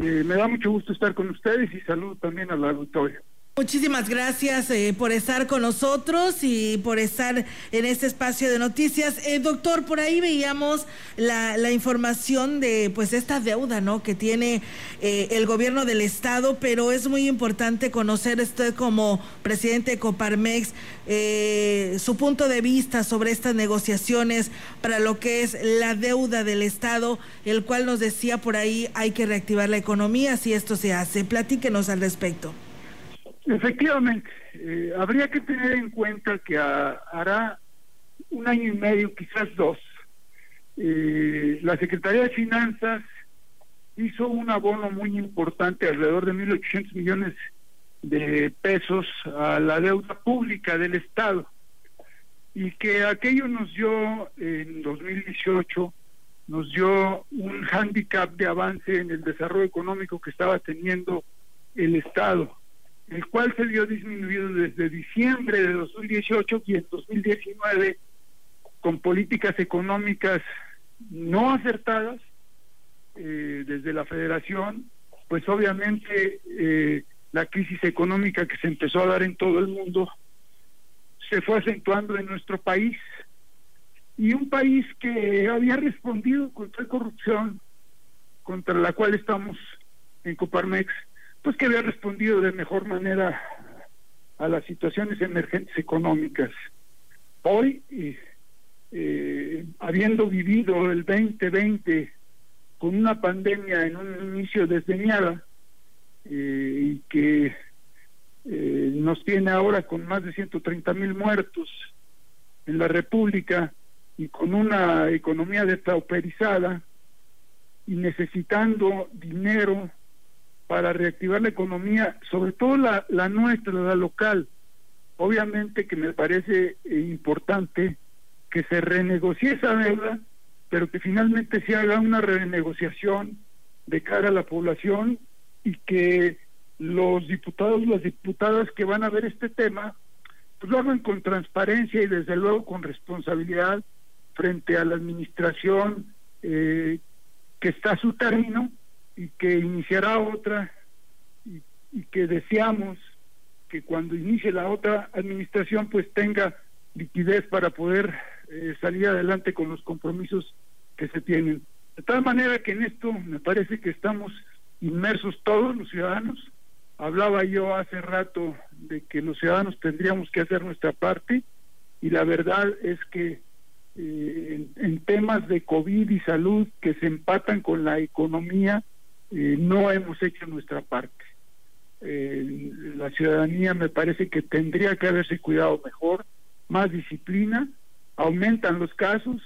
Eh, me da mucho gusto estar con ustedes y saludo también al auditorio. Muchísimas gracias eh, por estar con nosotros y por estar en este espacio de noticias. Eh, doctor, por ahí veíamos la, la, información de pues esta deuda ¿no? que tiene eh, el gobierno del estado, pero es muy importante conocer usted como presidente de Coparmex su punto de vista sobre estas negociaciones para lo que es la deuda del estado, el cual nos decía por ahí hay que reactivar la economía si esto se hace. Platíquenos al respecto. Efectivamente, eh, habría que tener en cuenta que hará un año y medio, quizás dos, eh, la Secretaría de Finanzas hizo un abono muy importante, alrededor de 1.800 millones de pesos a la deuda pública del Estado y que aquello nos dio en 2018 nos dio un hándicap de avance en el desarrollo económico que estaba teniendo el Estado el cual se vio disminuido desde diciembre de 2018 y en 2019 con políticas económicas no acertadas eh, desde la federación, pues obviamente eh, la crisis económica que se empezó a dar en todo el mundo se fue acentuando en nuestro país. Y un país que había respondido contra la corrupción contra la cual estamos en Coparmex pues que había respondido de mejor manera a las situaciones emergentes económicas. Hoy, eh, habiendo vivido el 2020 con una pandemia en un inicio desdeñada eh, y que eh, nos tiene ahora con más de 130 mil muertos en la República y con una economía depauperizada y necesitando dinero para reactivar la economía, sobre todo la, la nuestra, la local. Obviamente que me parece eh, importante que se renegocie esa deuda, pero que finalmente se haga una renegociación de cara a la población y que los diputados, las diputadas que van a ver este tema, pues lo hagan con transparencia y desde luego con responsabilidad frente a la administración eh, que está a su término y que iniciará otra y, que deseamos que cuando inicie la otra administración pues tenga liquidez para poder eh, salir adelante con los compromisos que se tienen. De tal manera que en esto me parece que estamos inmersos todos los ciudadanos. Hablaba yo hace rato de que los ciudadanos tendríamos que hacer nuestra parte y la verdad es que eh, en, temas de COVID y salud que se empatan con la economía, no hemos hecho nuestra parte. Eh, la ciudadanía me parece que tendría que haberse cuidado mejor, más disciplina, aumentan los casos,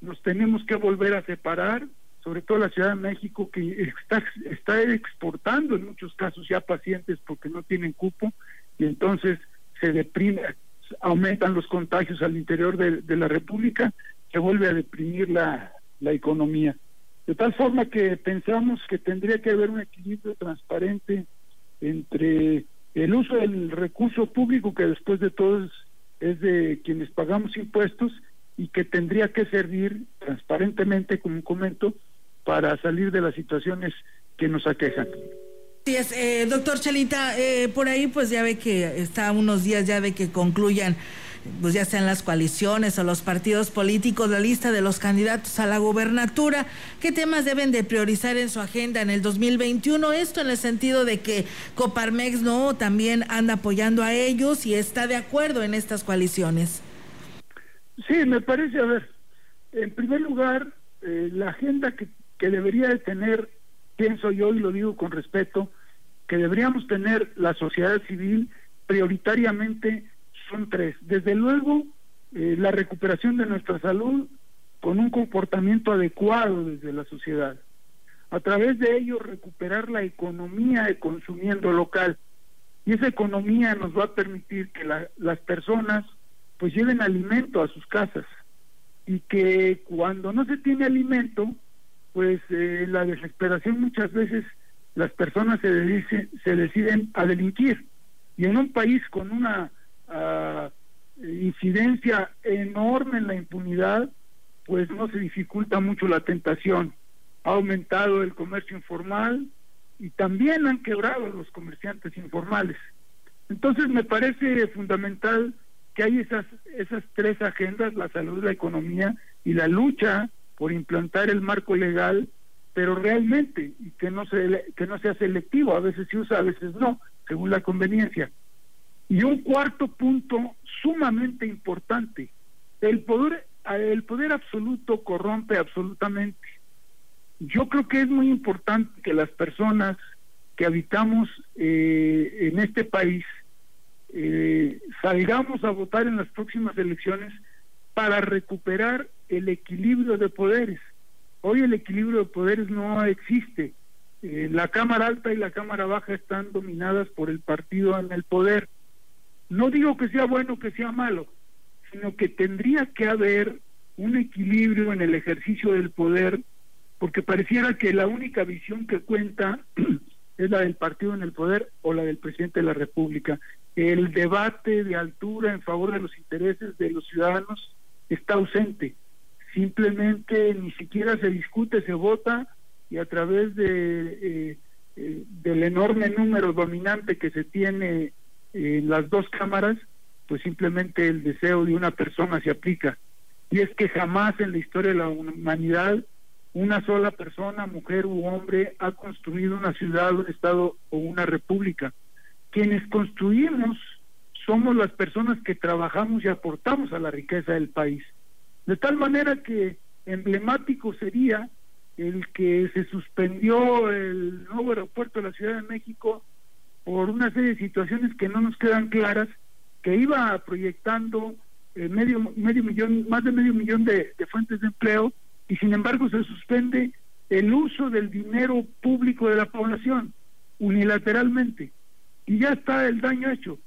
nos tenemos que volver a separar, sobre todo la Ciudad de México que está, está exportando en muchos casos ya pacientes porque no tienen cupo y entonces se deprime, aumentan los contagios al interior de, de la República, se vuelve a deprimir la, la economía. De tal forma que pensamos que tendría que haber un equilibrio transparente entre el uso del recurso público, que después de todo es, de quienes pagamos impuestos, y que tendría que servir transparentemente, como comento, para salir de las situaciones que nos aquejan. Sí, es, eh, doctor Chalita, eh, por ahí pues ya ve que está unos días ya de que concluyan pues ya sean las coaliciones o los partidos políticos, la lista de los candidatos a la gubernatura, qué temas deben de priorizar en su agenda en el 2021, esto en el sentido de que Coparmex no también anda apoyando a ellos y está de acuerdo en estas coaliciones. Sí, me parece, a ver, en primer lugar, eh, la agenda que, que debería de tener, pienso yo y lo digo con respeto, que deberíamos tener la sociedad civil prioritariamente son tres. Desde luego, eh, la recuperación de nuestra salud con un comportamiento adecuado desde la sociedad. A través de ello, recuperar la economía de consumiendo local. Y esa economía nos va a permitir que las personas pues lleven alimento a sus casas y que cuando no se tiene alimento, pues eh, la desesperación muchas veces las personas se, se deciden a delinquir. Y en un país con una incidencia enorme en la impunidad, pues no se dificulta mucho la tentación. Ha aumentado el comercio informal y también han quebrado los comerciantes informales. Entonces me parece fundamental que hay esas, esas tres agendas, la salud, la economía y la lucha por implantar el marco legal, pero realmente, y que no, se, que no sea selectivo, a veces se usa, a veces no, según la conveniencia. Y un cuarto punto sumamente importante, el poder, el poder absoluto corrompe absolutamente. Yo creo que es muy importante que las personas que habitamos eh, en este país eh, salgamos a votar en las próximas elecciones para recuperar el equilibrio de poderes. Hoy el equilibrio de poderes no existe. Eh, la Cámara Alta y la Cámara Baja están dominadas por el partido en el poder. No digo que sea bueno que sea malo, sino que tendría que haber un equilibrio en el ejercicio del poder, porque pareciera que la única visión que cuenta es la del partido en el poder o la del presidente de la República el debate de altura en favor de los intereses de los ciudadanos está ausente. Simplemente ni siquiera se discute, se vota y a través de eh, eh, del enorme número dominante que se tiene en las dos cámaras, pues simplemente el deseo de una persona se aplica. Y es que jamás en la historia de la humanidad una sola persona, mujer u hombre, ha construido una ciudad, un estado o una república quienes construimos somos las personas que trabajamos y aportamos a la riqueza del país. De tal manera que emblemático sería el que se suspendió el nuevo aeropuerto de la Ciudad de México por una serie de situaciones que no nos quedan claras, que iba proyectando eh, medio, medio millón, más de medio millón de fuentes de empleo, y sin embargo se suspende el uso del dinero público de la población unilateralmente y ya está el daño hecho.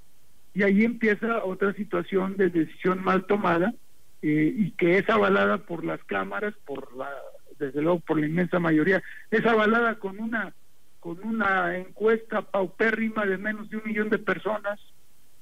Y ahí empieza otra situación de decisión mal tomada eh, y que es avalada por las cámaras, por la, desde luego por la inmensa mayoría, es avalada con una con una encuesta paupérrima de menos de un millón de personas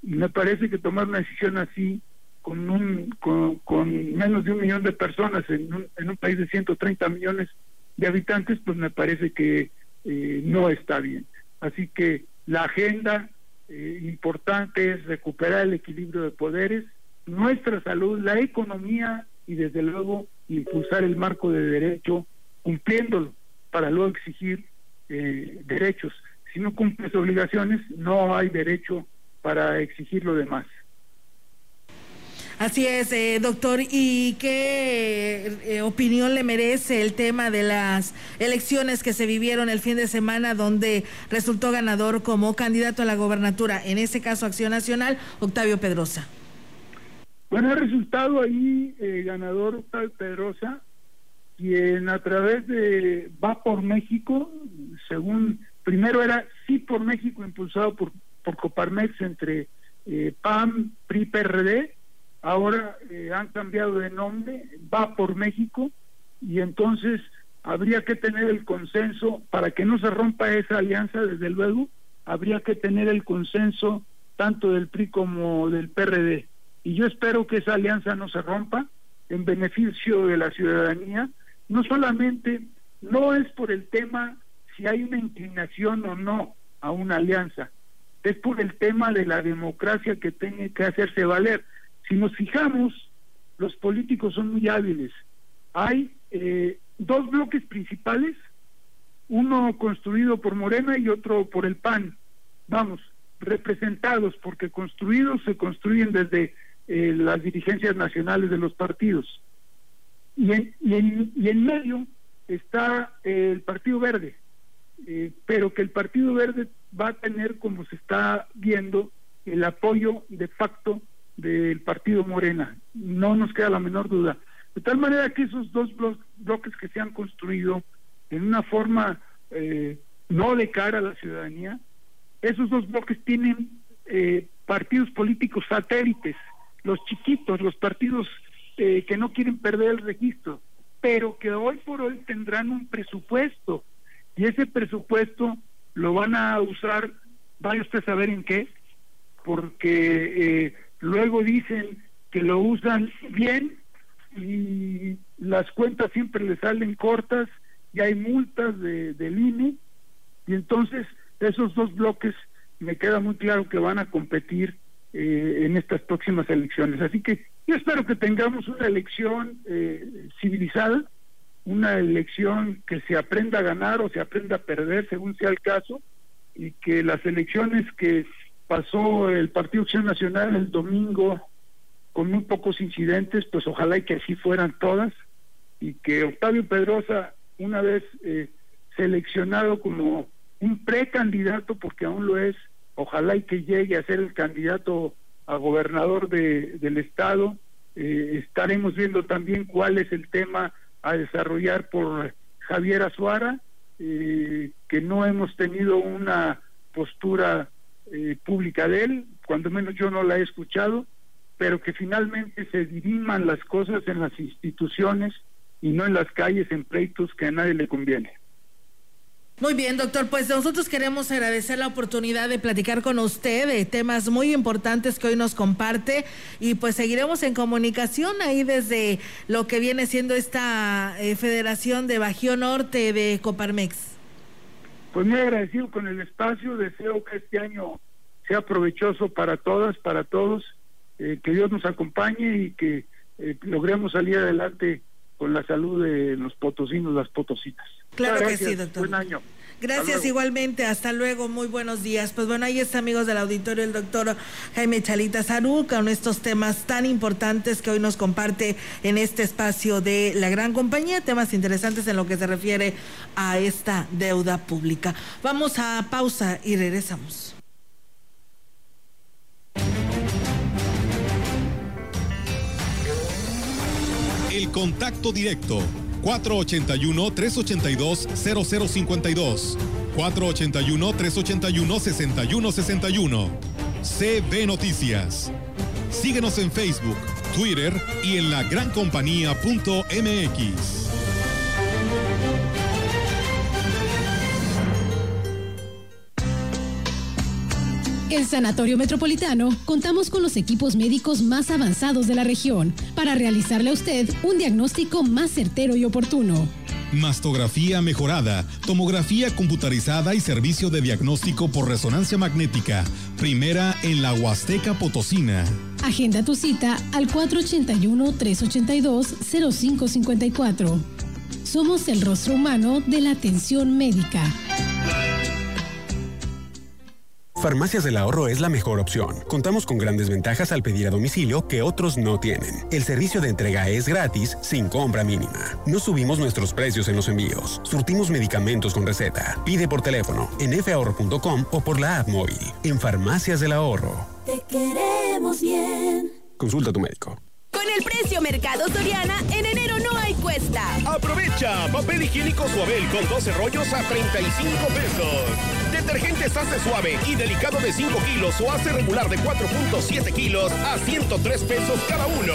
y me parece que tomar una decisión así con un con, menos de un millón de personas en un, en un país de 130 millones de habitantes pues me parece que eh, no está bien. Así que la agenda eh, importante es recuperar el equilibrio de poderes, nuestra salud, la economía y desde luego impulsar el marco de derecho cumpliéndolo para luego exigir eh, derechos. Si no cumples obligaciones, no hay derecho para exigir lo demás. Así es, eh, doctor. ¿Y qué eh, opinión le merece el tema de las elecciones que se vivieron el fin de semana, donde resultó ganador como candidato a la gobernatura, en ese caso Acción Nacional, Octavio Pedrosa? Bueno, el resultado ahí, eh, ganador Octavio Pedrosa, quien a través de Va por México, según, primero era Sí por México, impulsado por, por Coparmex entre PAM, PRI, PRD, ahora eh, han cambiado de nombre, va por México, y entonces habría que tener el consenso, para que no se rompa esa alianza, desde luego, habría que tener el consenso tanto del PRI como del PRD. Y yo espero que esa alianza no se rompa en beneficio de la ciudadanía. No solamente, no es por el tema si hay una inclinación o no a una alianza, es por el tema de la democracia que tiene que hacerse valer. Si nos fijamos, los políticos son muy hábiles. Hay eh, dos bloques principales, uno construido por Morena y otro por el PAN. Vamos, representados, porque construidos se construyen desde eh, las dirigencias nacionales de los partidos. Y en, y en, y en medio está el Partido Verde, eh, pero que el Partido Verde va a tener, como se está viendo, el apoyo de facto del partido Morena, no nos queda la menor duda. De tal manera que esos dos bloques que se han construido en una forma eh, no de cara a la ciudadanía, esos dos bloques tienen eh, partidos políticos satélites, los chiquitos, los partidos eh, que no quieren perder el registro, pero que hoy por hoy tendrán un presupuesto y ese presupuesto lo van a usar, vaya usted a saber en qué, porque luego dicen que lo usan bien y las cuentas siempre le salen cortas y hay multas de, del INE y entonces esos dos bloques me queda muy claro que van a competir eh, en estas próximas elecciones. Así que yo espero que tengamos una elección eh, civilizada, una elección que se aprenda a ganar o se aprenda a perder, según sea el caso, y que las elecciones que pasó el Partido Acción Nacional el domingo con muy pocos incidentes, pues ojalá y que así fueran todas, y que Octavio Pedrosa, una vez eh, seleccionado como un precandidato, porque aún lo es, ojalá y que llegue a ser el candidato a gobernador de, del estado. Eh, estaremos viendo también cuál es el tema a desarrollar por Javier Azuara, eh, que no hemos tenido una postura eh, pública de él, cuando menos yo no la he escuchado, pero que finalmente se diriman las cosas en las instituciones y no en las calles en pleitos que a nadie le conviene. Muy bien, doctor. Pues nosotros queremos agradecer la oportunidad de platicar con usted de temas muy importantes que hoy nos comparte y pues seguiremos en comunicación ahí desde lo que viene siendo esta eh, Federación de Bajío Norte de Coparmex. Pues muy agradecido con el espacio. Deseo que este año sea provechoso para todas, para todos. Eh, que Dios nos acompañe y que eh, logremos salir adelante con la salud de los potosinos, las potositas. Claro que sí, doctor. Buen año. Gracias igualmente, hasta luego, muy buenos días. Pues bueno, ahí está amigos del auditorio el doctor Jaime Chalita Sarú con estos temas tan importantes que hoy nos comparte en este espacio de la gran compañía, temas interesantes en lo que se refiere a esta deuda pública. Vamos a pausa y regresamos. El contacto directo 481-382-0052. 481-381-6161. CB Noticias. Síguenos en Facebook, Twitter y en la lagrancompañía.mx. En Sanatorio Metropolitano contamos con los equipos médicos más avanzados de la región para realizarle a usted un diagnóstico más certero y oportuno. Mastografía mejorada, tomografía computarizada y servicio de diagnóstico por resonancia magnética. Primera en la Huasteca Potosina. Agenda tu cita al 481-382-0554. Somos el rostro humano de la atención médica. Farmacias del Ahorro es la mejor opción. Contamos con grandes ventajas al pedir a domicilio que otros no tienen. El servicio de entrega es gratis sin compra mínima. No subimos nuestros precios en los envíos. Surtimos medicamentos con receta. Pide por teléfono en fahorro.com o por la app móvil. En Farmacias del Ahorro. Te queremos bien. Consulta a tu médico. Con el precio Mercado Soriana, en enero no hay cuesta. Aprovecha papel higiénico Suabel con 12 rollos a 35 pesos. Detergentes Ace Suave y delicado de 5 kilos o Ace regular de 4.7 kilos a 103 pesos cada uno.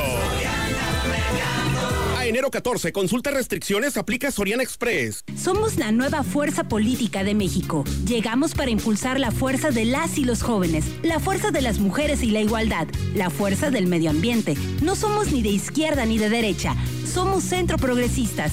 A enero 14, consulta restricciones, aplica Soriana Express. Somos la nueva fuerza política de México. Llegamos para impulsar la fuerza de las y los jóvenes, la fuerza de las mujeres y la igualdad, la fuerza del medio ambiente. No somos ni de izquierda ni de derecha, somos centro progresistas.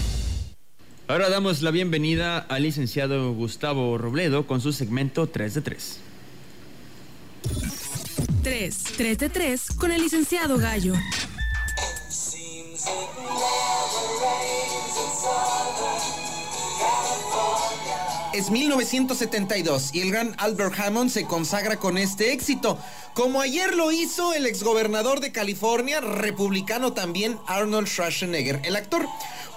Ahora damos la bienvenida al licenciado Gustavo Robledo con su segmento 3 de 3. 3, 3 de 3 con el licenciado Gallo. Es 1972 y el gran Albert Hammond se consagra con este éxito. Como ayer lo hizo el exgobernador de California, republicano también Arnold Schwarzenegger, el actor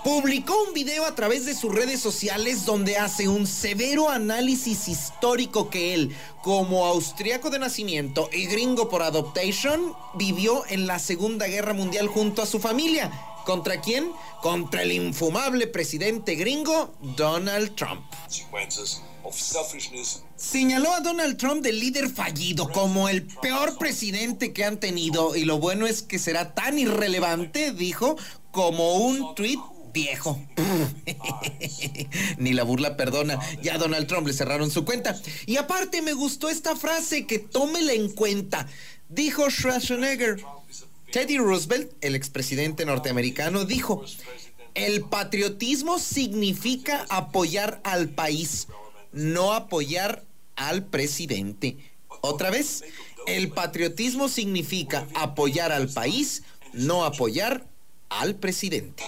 publicó un video a través de sus redes sociales donde hace un severo análisis histórico que él, como austriaco de nacimiento y gringo por adoptation, vivió en la Segunda Guerra Mundial junto a su familia. ¿Contra quién? Contra el infumable presidente gringo Donald Trump. Señaló a Donald Trump de líder fallido, como el peor presidente que han tenido, y lo bueno es que será tan irrelevante, dijo, como un tweet viejo. Ni la burla perdona. Ya a Donald Trump le cerraron su cuenta. Y aparte me gustó esta frase que tómela en cuenta. Dijo Schwarzenegger. Teddy Roosevelt, el expresidente norteamericano, dijo, el patriotismo significa apoyar al país, no apoyar al presidente. Otra vez, el patriotismo significa apoyar al país, no apoyar al presidente.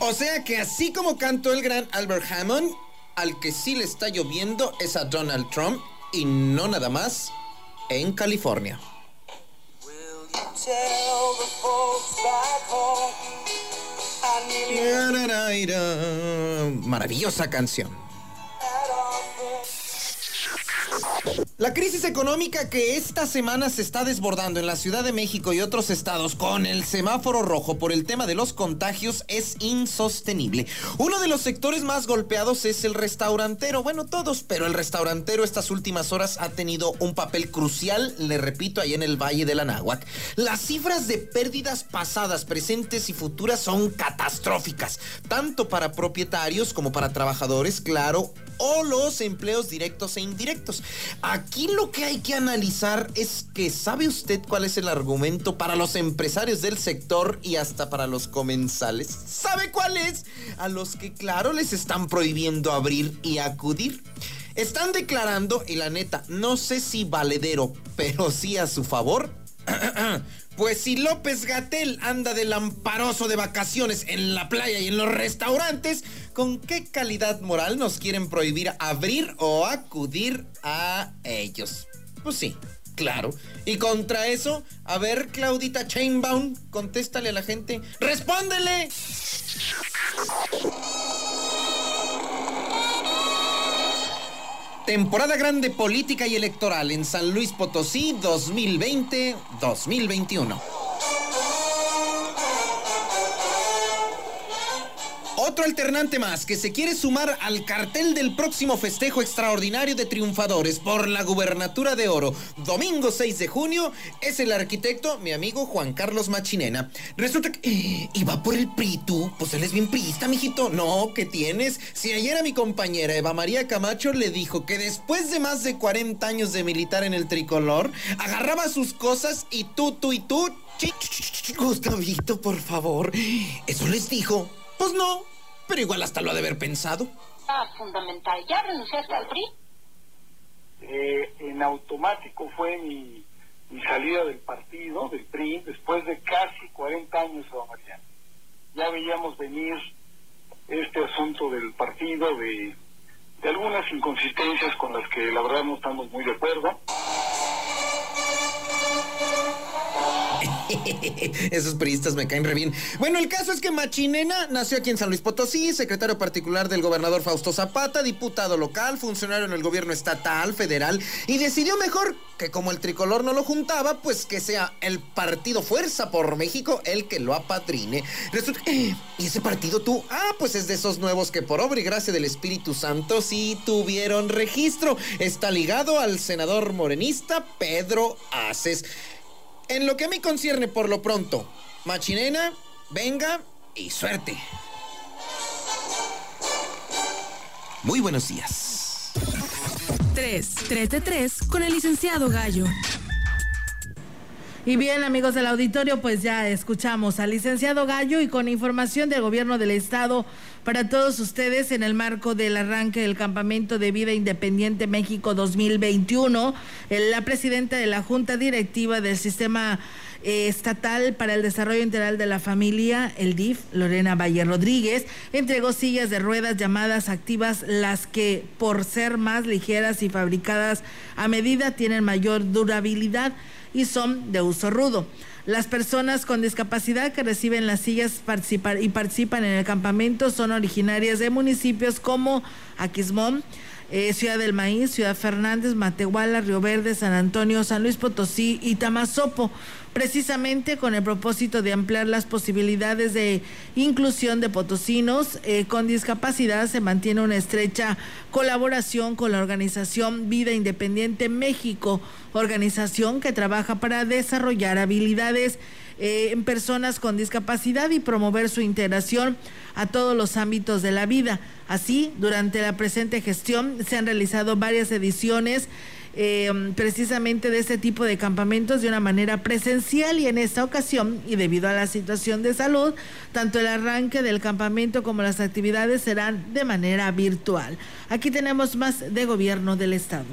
O sea que así como cantó el gran Albert Hammond, al que sí le está lloviendo es a Donald Trump y no nada más en California. Maravillosa canción. La crisis económica que esta semana se está desbordando en la Ciudad de México y otros estados con el semáforo rojo por el tema de los contagios es insostenible. Uno de los sectores más golpeados es el restaurantero. Bueno, todos, pero el restaurantero estas últimas horas ha tenido un papel crucial, le repito, ahí en el Valle de la. Las cifras de pérdidas pasadas, presentes y futuras son catastróficas, tanto para propietarios como para trabajadores, claro, o los empleos directos e indirectos. Aquí lo que hay que analizar es que ¿sabe usted cuál es el argumento para los empresarios del sector y hasta para los comensales? ¿Sabe cuál es? A los que claro les están prohibiendo abrir y acudir. Están declarando, y la neta, no sé si valedero, pero sí a su favor. Pues si López Gatel anda de lamparoso de vacaciones en la playa y en los restaurantes, ¿con qué calidad moral nos quieren prohibir abrir o acudir a ellos? Pues sí, claro. Y contra eso, a ver, Claudita Chainbaum, contéstale a la gente. ¡Respóndele! Temporada grande política y electoral en San Luis Potosí 2020-2021. Otro alternante más que se quiere sumar al cartel del próximo festejo extraordinario de triunfadores por la gubernatura de oro, domingo 6 de junio, es el arquitecto, mi amigo Juan Carlos Machinena. Resulta que. Eh, ¿Y va por el PRI tú? Pues él es bien priista, mijito. No, ¿qué tienes? Si ayer a mi compañera Eva María Camacho le dijo que después de más de 40 años de militar en el tricolor, agarraba sus cosas y tú, tú y tú. Gustavito, por favor. ¿Eso les dijo? Pues no, pero igual hasta lo ha de haber pensado. Ah, fundamental. ¿Ya renunciaste al PRI? Eh, en automático fue mi, salida del partido, del PRI, después de casi 40 años, Mariana. Ya veíamos venir este asunto del partido, de, de algunas inconsistencias con las que la verdad no estamos muy de acuerdo. Esos periodistas me caen re bien. Bueno, el caso es que Machinena nació aquí en San Luis Potosí, secretario particular del gobernador Fausto Zapata, diputado local, funcionario en el gobierno estatal, federal, y decidió mejor que como el tricolor no lo juntaba, pues que sea el partido Fuerza por México el que lo. Resulta ¿y ese partido tú? Ah, pues es de esos nuevos que por obra y gracia del Espíritu Santo sí tuvieron registro. Está ligado al senador morenista Pedro Aces. En lo que a mí concierne por lo pronto, Machinena, venga y suerte. Muy buenos días. 3, 3 de 3 con el licenciado Gallo. Y bien, amigos del auditorio, pues ya escuchamos al licenciado Gallo y con información del gobierno del estado para todos ustedes en el marco del arranque del Campamento de Vida Independiente México 2021, la presidenta de la Junta Directiva del Sistema eh, Estatal para el Desarrollo Integral de la Familia, el DIF, Lorena Valle Rodríguez, entregó sillas de ruedas llamadas activas, las que por ser más ligeras y fabricadas a medida tienen mayor durabilidad y son de uso rudo. Las personas con discapacidad que reciben las sillas y participan en el campamento son originarias de municipios como Aquismón, eh, Ciudad del Maíz, Ciudad Fernández, Matehuala, Río Verde, San Antonio, San Luis Potosí y Tamazopo precisamente con el propósito de ampliar las posibilidades de inclusión de potosinos eh, con discapacidad. Se mantiene una estrecha colaboración con la organización Vida Independiente México, organización que trabaja para desarrollar habilidades eh, en personas con discapacidad y promover su integración a todos los ámbitos de la vida. Así, durante la presente gestión se han realizado varias ediciones eh, precisamente de este tipo de campamentos de una manera presencial y en esta ocasión, y debido a la situación de salud, tanto el arranque del campamento como las actividades serán de manera virtual. Aquí tenemos más de gobierno del Estado.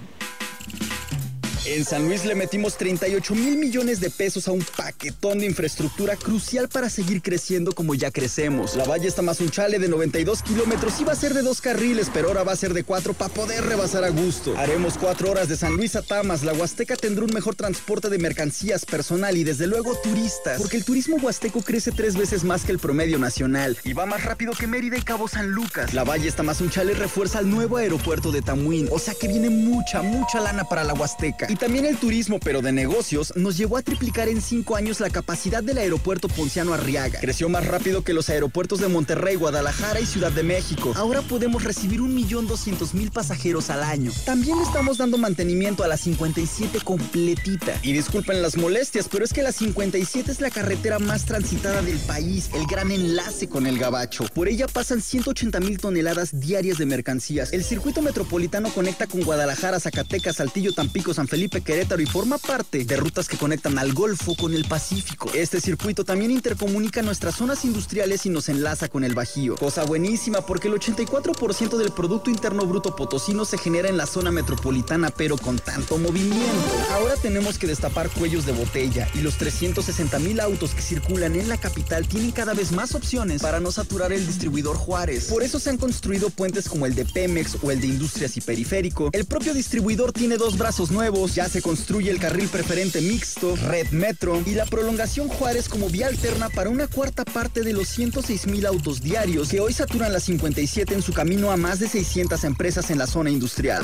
En San Luis le metimos 38 mil millones de pesos a un paquetón de infraestructura crucial para seguir creciendo como ya crecemos. La valle está más un chale de 92 kilómetros. Iba a ser de dos carriles, pero ahora va a ser de cuatro para poder rebasar a gusto. Haremos cuatro horas de San Luis a Tamas. La Huasteca tendrá un mejor transporte de mercancías personal y desde luego turistas. Porque el turismo huasteco crece tres veces más que el promedio nacional y va más rápido que Mérida y Cabo San Lucas. La valle está más un chale refuerza el nuevo aeropuerto de Tamuín. O sea que viene mucha, mucha lana para la Huasteca. Y también el turismo, pero de negocios, nos llevó a triplicar en cinco años la capacidad del aeropuerto Ponciano Arriaga. Creció más rápido que los aeropuertos de Monterrey, Guadalajara y Ciudad de México. Ahora podemos recibir un millón doscientos mil pasajeros al año. También estamos dando mantenimiento a la 57 completita. Y disculpen las molestias, pero es que la 57 es la carretera más transitada del país, el gran enlace con el Gabacho. Por ella pasan 180 mil toneladas diarias de mercancías. El circuito metropolitano conecta con Guadalajara, Zacatecas, Saltillo, Tampico, San Felipe, Querétaro, y forma parte de rutas que conectan al Golfo con el Pacífico. Este circuito también intercomunica nuestras zonas industriales y nos enlaza con el Bajío. Cosa buenísima porque el 84% del Producto Interno Bruto Potosino se genera en la zona metropolitana, pero con tanto movimiento. Ahora tenemos que destapar cuellos de botella y los 360 mil autos que circulan en la capital tienen cada vez más opciones para no saturar el distribuidor Juárez. Por eso se han construido puentes como el de Pemex o el de Industrias y Periférico. El propio distribuidor tiene dos brazos nuevos, ya se construye el carril preferente mixto, Red Metro y la prolongación Juárez como vía alterna para una cuarta parte de los 106 mil autos diarios que hoy saturan la 57 en su camino a más de 600 empresas en la zona industrial.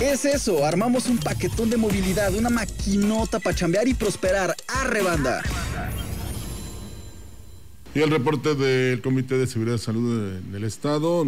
Es eso, armamos un paquetón de movilidad, una maquinota para chambear y prosperar. ¡Arre, banda! Y el reporte del Comité de Seguridad y Salud del Estado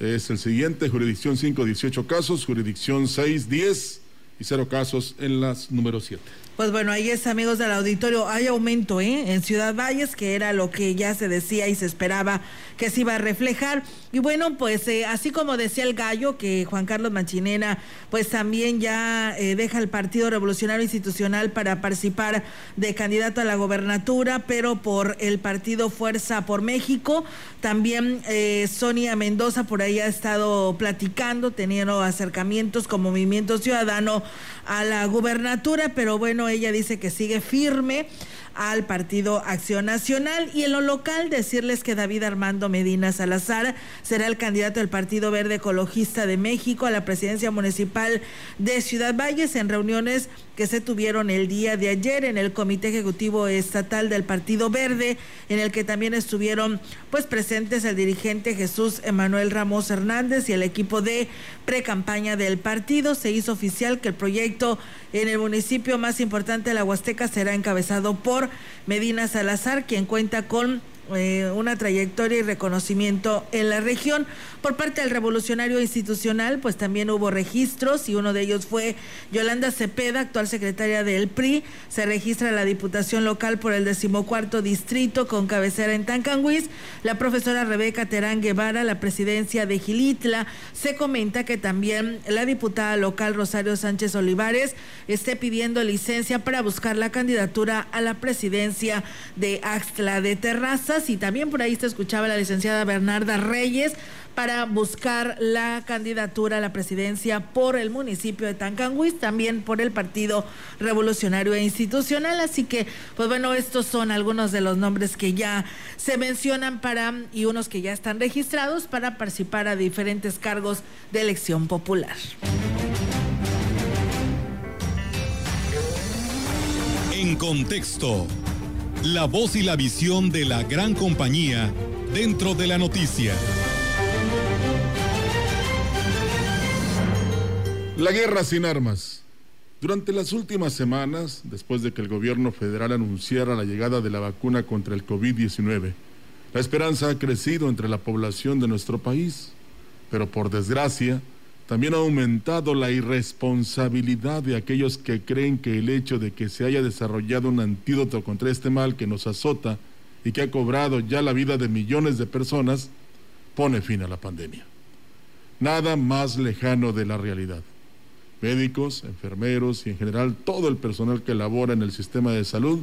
es el siguiente, jurisdicción 5, 18 casos, jurisdicción 6, 10 y cero casos en las número 7. Pues bueno, ahí es, amigos del auditorio, hay aumento ¿eh? en Ciudad Valles, que era lo que ya se decía y se esperaba que se iba a reflejar. Y bueno, pues eh, así como decía el gallo, que Juan Carlos Machinena, pues también ya eh, deja el Partido Revolucionario Institucional para participar de candidato a la gobernatura, pero por el Partido Fuerza por México. También Sonia Mendoza por ahí ha estado platicando, teniendo acercamientos con Movimiento Ciudadano a la gubernatura, pero bueno, ella dice que sigue firme al Partido Acción Nacional. Y en lo local, decirles que David Armando Medina Salazar será el candidato del Partido Verde Ecologista de México a la presidencia municipal de Ciudad Valles en reuniones que se tuvieron el día de ayer en el Comité Ejecutivo Estatal del Partido Verde, en el que también estuvieron pues presentes el dirigente Jesús Emanuel Ramos Hernández y el equipo de precampaña del partido. Se hizo oficial que el proyecto en el municipio más importante de la Huasteca será encabezado por Medina Salazar, quien cuenta con eh, una trayectoria y reconocimiento en la región. Por parte del revolucionario institucional, pues también hubo registros y uno de ellos fue Yolanda Cepeda, actual secretaria del PRI. Se registra la diputación local por el decimocuarto distrito con cabecera en Tancanguis. La profesora Rebeca Terán Guevara, la presidencia de Gilitla. Se comenta que también la diputada local Rosario Sánchez Olivares esté pidiendo licencia para buscar la candidatura a la presidencia de Axtla de Y también por ahí se escuchaba la licenciada Bernarda Reyes para buscar la candidatura a la presidencia por el municipio de Tancanguis, también por el Partido Revolucionario e Institucional. Así que, pues bueno, estos son algunos de los nombres que ya se mencionan para y unos que ya están registrados para participar a diferentes cargos de elección popular. En contexto, la voz y la visión de la gran compañía dentro de la noticia. La guerra sin armas. Durante las últimas semanas, después de que el gobierno federal anunciara la llegada de la vacuna contra el COVID-19, la esperanza ha crecido entre la población de nuestro país, pero por desgracia, también ha aumentado la irresponsabilidad de aquellos que creen que el hecho de que se haya desarrollado un antídoto contra este mal que nos azota y que ha cobrado ya la vida de millones de personas, pone fin a la pandemia. Nada más lejano de la realidad médicos, enfermeros y en general todo el personal que labora en el sistema de salud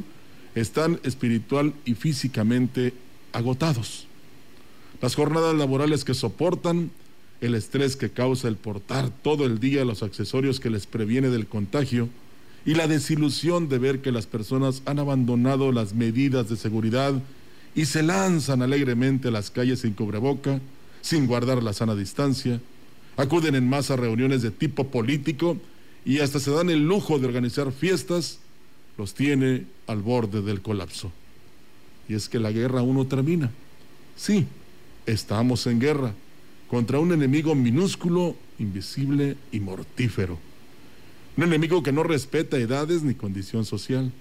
están espiritual y físicamente agotados. Las jornadas laborales que soportan, el estrés que causa el portar todo el día los accesorios que les previene del contagio y la desilusión de ver que las personas han abandonado las medidas de seguridad y se lanzan alegremente a las calles sin cubreboca, sin guardar la sana distancia, acuden en masa a reuniones de tipo político y hasta se dan el lujo de organizar fiestas, los tiene al borde del colapso. Y es que la guerra aún no termina. Sí, estamos en guerra contra un enemigo minúsculo, invisible y mortífero. Un enemigo que no respeta edades ni condición social,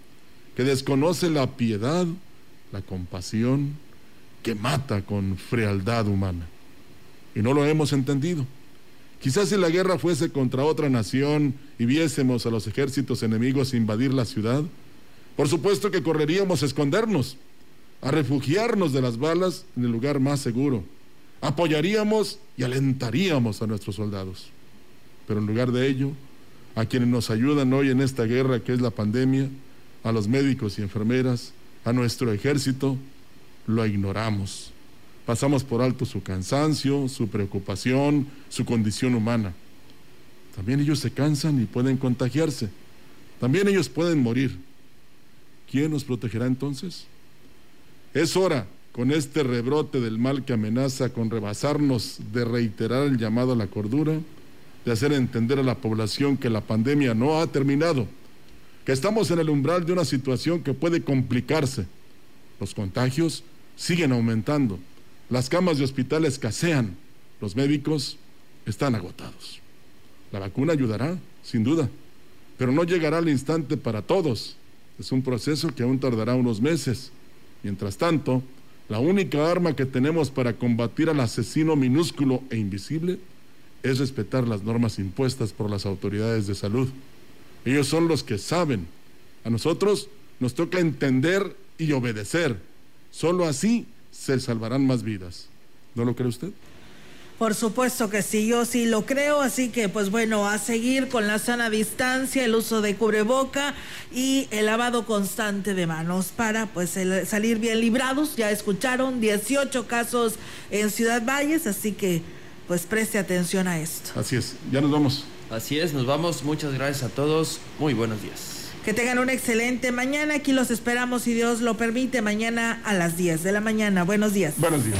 que desconoce la piedad, la compasión, que mata con frialdad humana. Y no lo hemos entendido. Quizás si la guerra fuese contra otra nación y viésemos a los ejércitos enemigos invadir la ciudad, por supuesto que correríamos a escondernos, a refugiarnos de las balas en el lugar más seguro. Apoyaríamos y alentaríamos a nuestros soldados. Pero en lugar de ello, a quienes nos ayudan hoy en esta guerra que es la pandemia, a los médicos y enfermeras, a nuestro ejército, lo ignoramos pasamos por alto su cansancio, su preocupación, su condición humana. También ellos se cansan y pueden contagiarse. También ellos pueden morir. ¿Quién nos protegerá entonces? Es hora, con este rebrote del mal que amenaza con rebasarnos, de reiterar el llamado a la cordura, de hacer entender a la población que la pandemia no ha terminado, que estamos en el umbral de una situación que puede complicarse. Los contagios siguen aumentando las camas de hospital escasean, los médicos están agotados. La vacuna ayudará, sin duda, pero no llegará al instante para todos. Es un proceso que aún tardará unos meses. Mientras tanto, la única arma que tenemos para combatir al asesino minúsculo e invisible es respetar las normas impuestas por las autoridades de salud. Ellos son los que saben. A nosotros nos toca entender y obedecer. Solo así se salvarán más vidas. ¿No lo cree usted? Por supuesto que sí, yo sí lo creo, así que pues bueno, a seguir con la sana distancia, el uso de cubreboca y el lavado constante de manos para pues salir bien librados. Ya escucharon 18 casos en Ciudad Valles, así que pues preste atención a esto. Así es, ya nos vamos. Así es, nos vamos. Muchas gracias a todos. Muy buenos días. Que tengan una excelente mañana. Aquí los esperamos, si Dios lo permite, mañana a las 10 de la mañana. Buenos días. Buenos días.